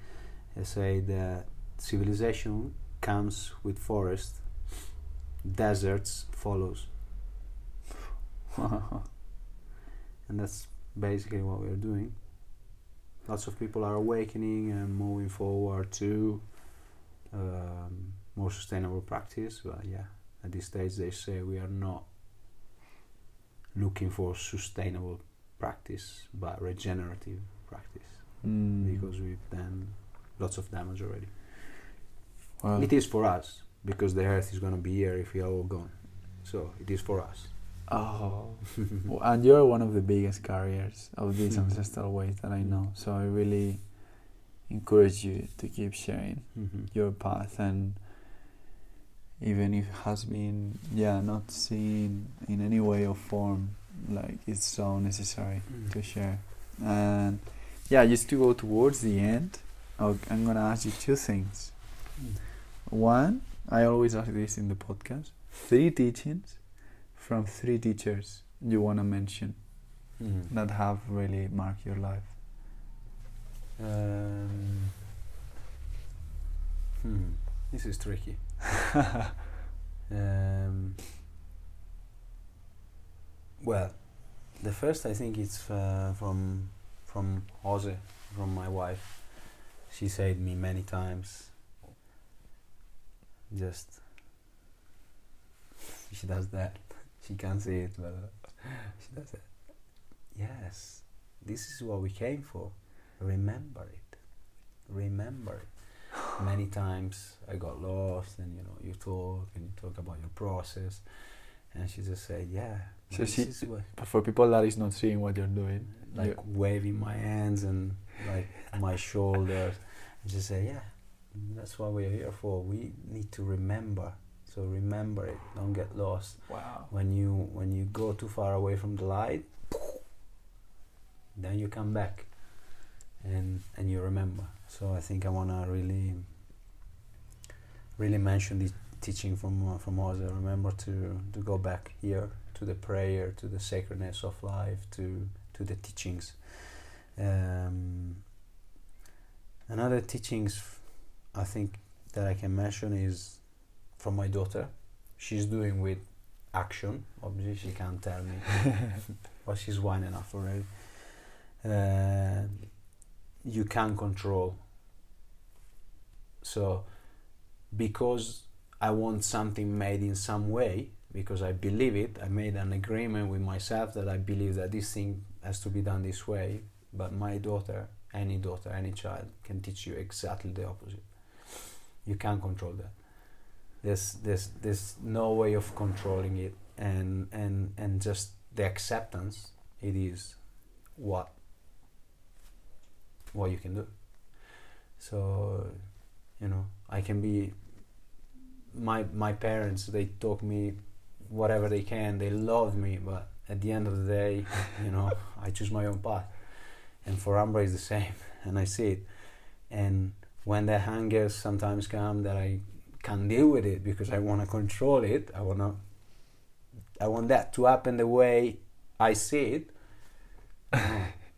said that civilization comes with forest, deserts follows. and that's basically what we're doing. Lots of people are awakening and moving forward to um, more sustainable practice. But yeah, at this stage, they say we are not looking for sustainable practice, but regenerative practice Mm. because we've done lots of damage already. Well, It is for us because the earth is going to be here if we are all gone. So it is for us. oh, and you're one of the biggest carriers of these Mhm. ancestral ways that I know. So I really encourage you to keep sharing Mhm. your path, and even if it has been, yeah, not seen in any way or form, like it's so necessary Mm. to share. And yeah, just to go towards the end, I'm gonna ask you two things. Mm. One, I always ask this in the podcast: three teachings from three teachers you wanna mention Mhm. that have really marked your life. Um, hmm, this is tricky. um, well, the first I think it's uh, from from Jose, from my wife. She said me many times. Just she does that. She can't see it, but she does it. Yes, this is what we came for. Remember it. Remember it many times I got lost and you know you talk and you talk about your process and she just said yeah So she- is what But for people that is not seeing what you're doing, like you- waving my hands and like my shoulders and just say, yeah, that's what we're here for. We need to remember. So remember it. Don't get lost. Wow. When you when you go too far away from the light, then you come back, and and you remember. So I think I wanna really really mention this teaching from uh, from Oza. Remember to to go back here to the prayer, to the sacredness of life, to to the teachings. Um, another teachings I think that I can mention is from my daughter. She's doing with action. Obviously, she can't tell me, but she's wine enough already. Uh, you can control. So, because I want something made in some way, because I believe it, I made an agreement with myself that I believe that this thing has to be done this way. But my daughter, any daughter, any child, can teach you exactly the opposite. You can't control that. There's there's there's no way of controlling it, and and and just the acceptance. It is what what you can do. So, you know, I can be. My my parents they taught me whatever they can. They love me, but at the end of the day, you know, I choose my own path. And for Ambra is the same, and I see it. And when the hunger sometimes come that I can't deal with it because I want to control it, I wanna, I want that to happen the way I see it.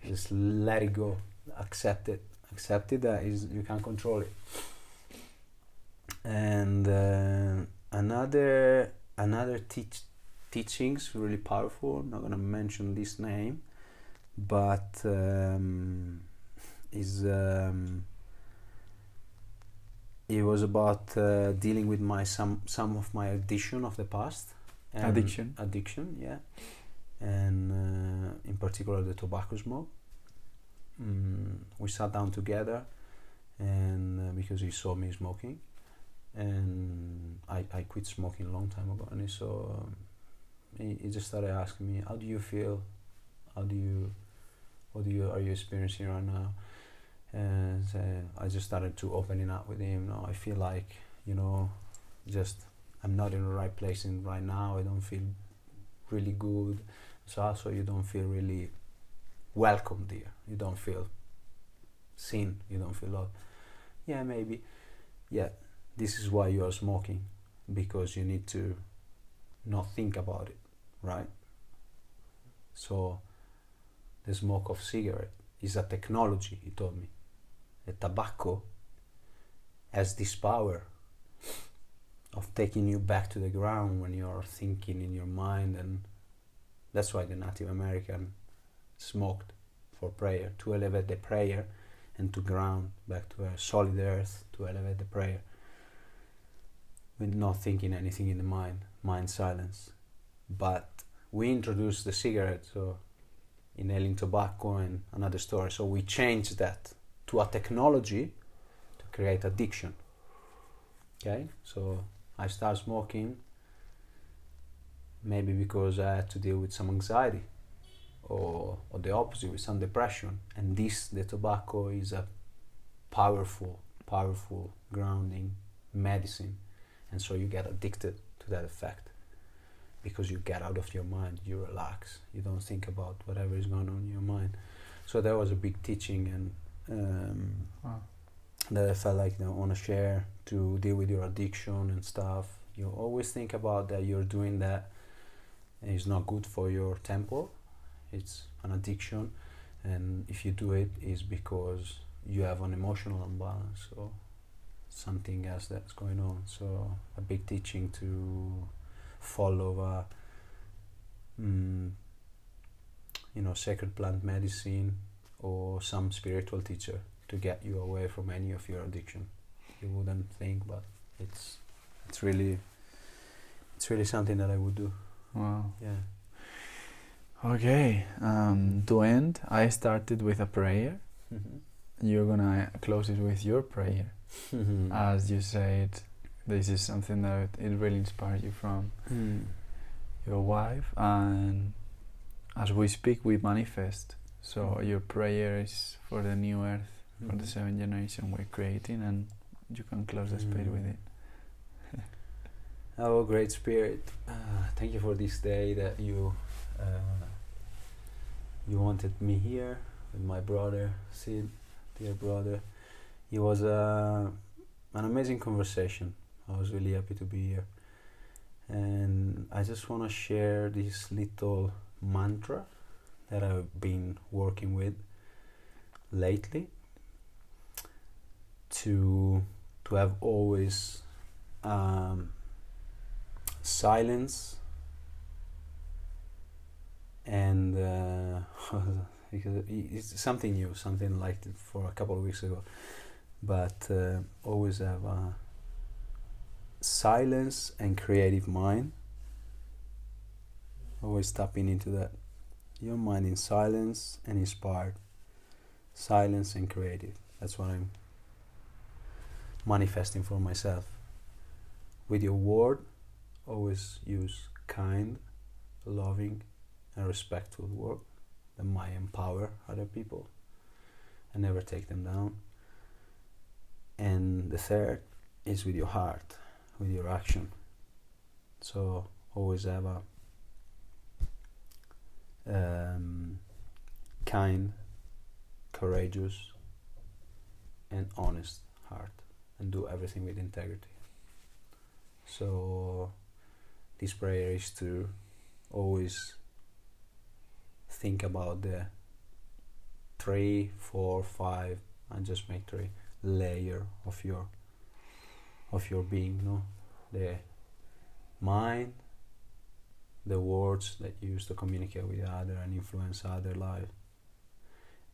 just let it go, accept it, accept it that is you can't control it. And uh, another another teach teachings really powerful. I'm not gonna mention this name, but um, is um, it was about uh, dealing with my some some of my addiction of the past. Addiction? Addiction, yeah, and uh, in particular the tobacco smoke. Mm, we sat down together, and uh, because he saw me smoking, and I, I quit smoking a long time ago, and he saw. Um, he, he just started asking me, "How do you feel? How do you, what do you are you experiencing right now?" And uh, I just started to opening up with him. No, I feel like you know, just I'm not in the right place in right now. I don't feel really good. So also you don't feel really welcomed here. You don't feel seen. You don't feel loved. Yeah, maybe. Yeah, this is why you are smoking because you need to not think about it, right? So the smoke of cigarette is a technology, he told me. The tobacco has this power of taking you back to the ground when you're thinking in your mind and that's why the Native American smoked for prayer, to elevate the prayer and to ground back to a solid earth, to elevate the prayer with not thinking anything in the mind, mind silence. But we introduced the cigarette, so inhaling tobacco and another story. So we changed that to a technology to create addiction. Okay, so I started smoking maybe because I had to deal with some anxiety or, or the opposite with some depression. And this, the tobacco, is a powerful, powerful grounding medicine. And so you get addicted to that effect because you get out of your mind, you relax, you don't think about whatever is going on in your mind. So that was a big teaching and um, Wow. that I felt like you know, want to share to deal with your addiction and stuff. You always think about that you're doing that and it's not good for your temple. It's an addiction, and if you do it's because you have an emotional imbalance or something else that's going on. So a big teaching to follow a, mm, you know, sacred plant medicine or some spiritual teacher to get you away from any of your addiction. You wouldn't think, but it's it's really it's really something that I would do. Wow. Yeah. Okay. Um, to end, I started with a prayer. You're gonna close it with your prayer. Mm-hmm. As you said, this is something that it really inspired you from Mm. your wife, and as we speak, we manifest So your prayer is for the new earth, for the Mhm. seventh generation we're creating, and you can close the space Mm. with it. Oh, great spirit! Uh, thank you for this day that you uh, you wanted me here with my brother Sid, dear brother. It was uh, an amazing conversation. I was really happy to be here, and I just want to share this little mantra that I've been working with lately to to have always um, silence and uh, it's something new, something like for a couple of weeks ago, but uh, always have a silence and creative mind. Always tapping into that. Your mind in silence and inspired. Silence and creative. That's what I'm manifesting for myself. With your word, always use kind, loving, and respectful word that might empower other people and never take them down. And the third is with your heart, with your action. So always have a um, kind, courageous, and honest heart, and do everything with integrity. So this prayer is to always think about the three, four, five, and just make three layer of your of your being, no? The mind, the words that you use to communicate with other and influence other life,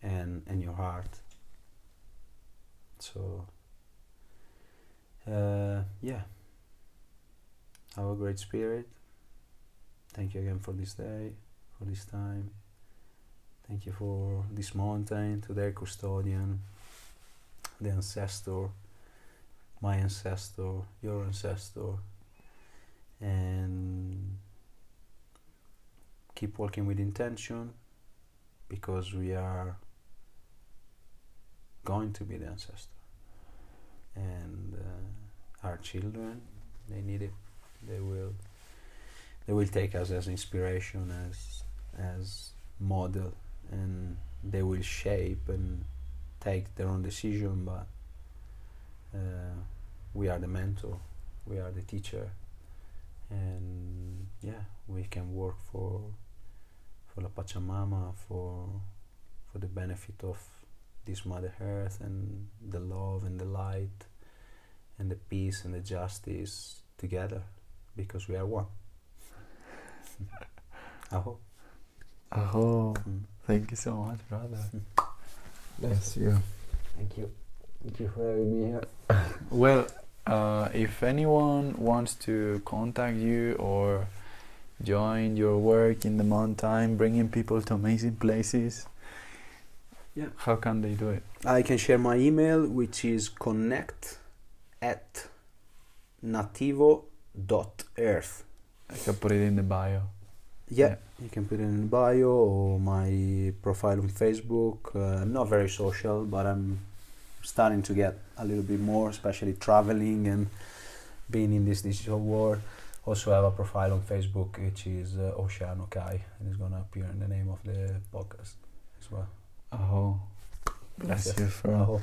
and and your heart. So uh, yeah. Have a great spirit. Thank you again for this day, for this time. Thank you for this mountain, to their custodian, the ancestor, my ancestor, your ancestor, and keep working with intention because we are going to be the ancestor. And uh, our children, they need it. They will they will take us as inspiration as as model and they will shape and take their own decision but uh, we are the mentor we are the teacher and yeah we can work for for la pachamama for for the benefit of this mother earth and the love and the light and the peace and the justice together because we are one. Aho. Oh, Mm. Thank you so much, brother. Bless you. Thank you. Thank you for having me here. Well, uh, if anyone wants to contact you or join your work in the mountain, bringing people to amazing places, Yeah. how can they do it? I can share my email, which is connect at nativo.earth. I can put it in the bio. Yeah, Yeah. you can put it in the bio or my profile on Facebook. Uh, I'm not very social, but I'm starting to get a little bit more, especially traveling and being in this digital world. Also I have a profile on Facebook, which is uh, Oceano Kai, and it's gonna appear in the name of the podcast as well. Oh, you, bro. Aho.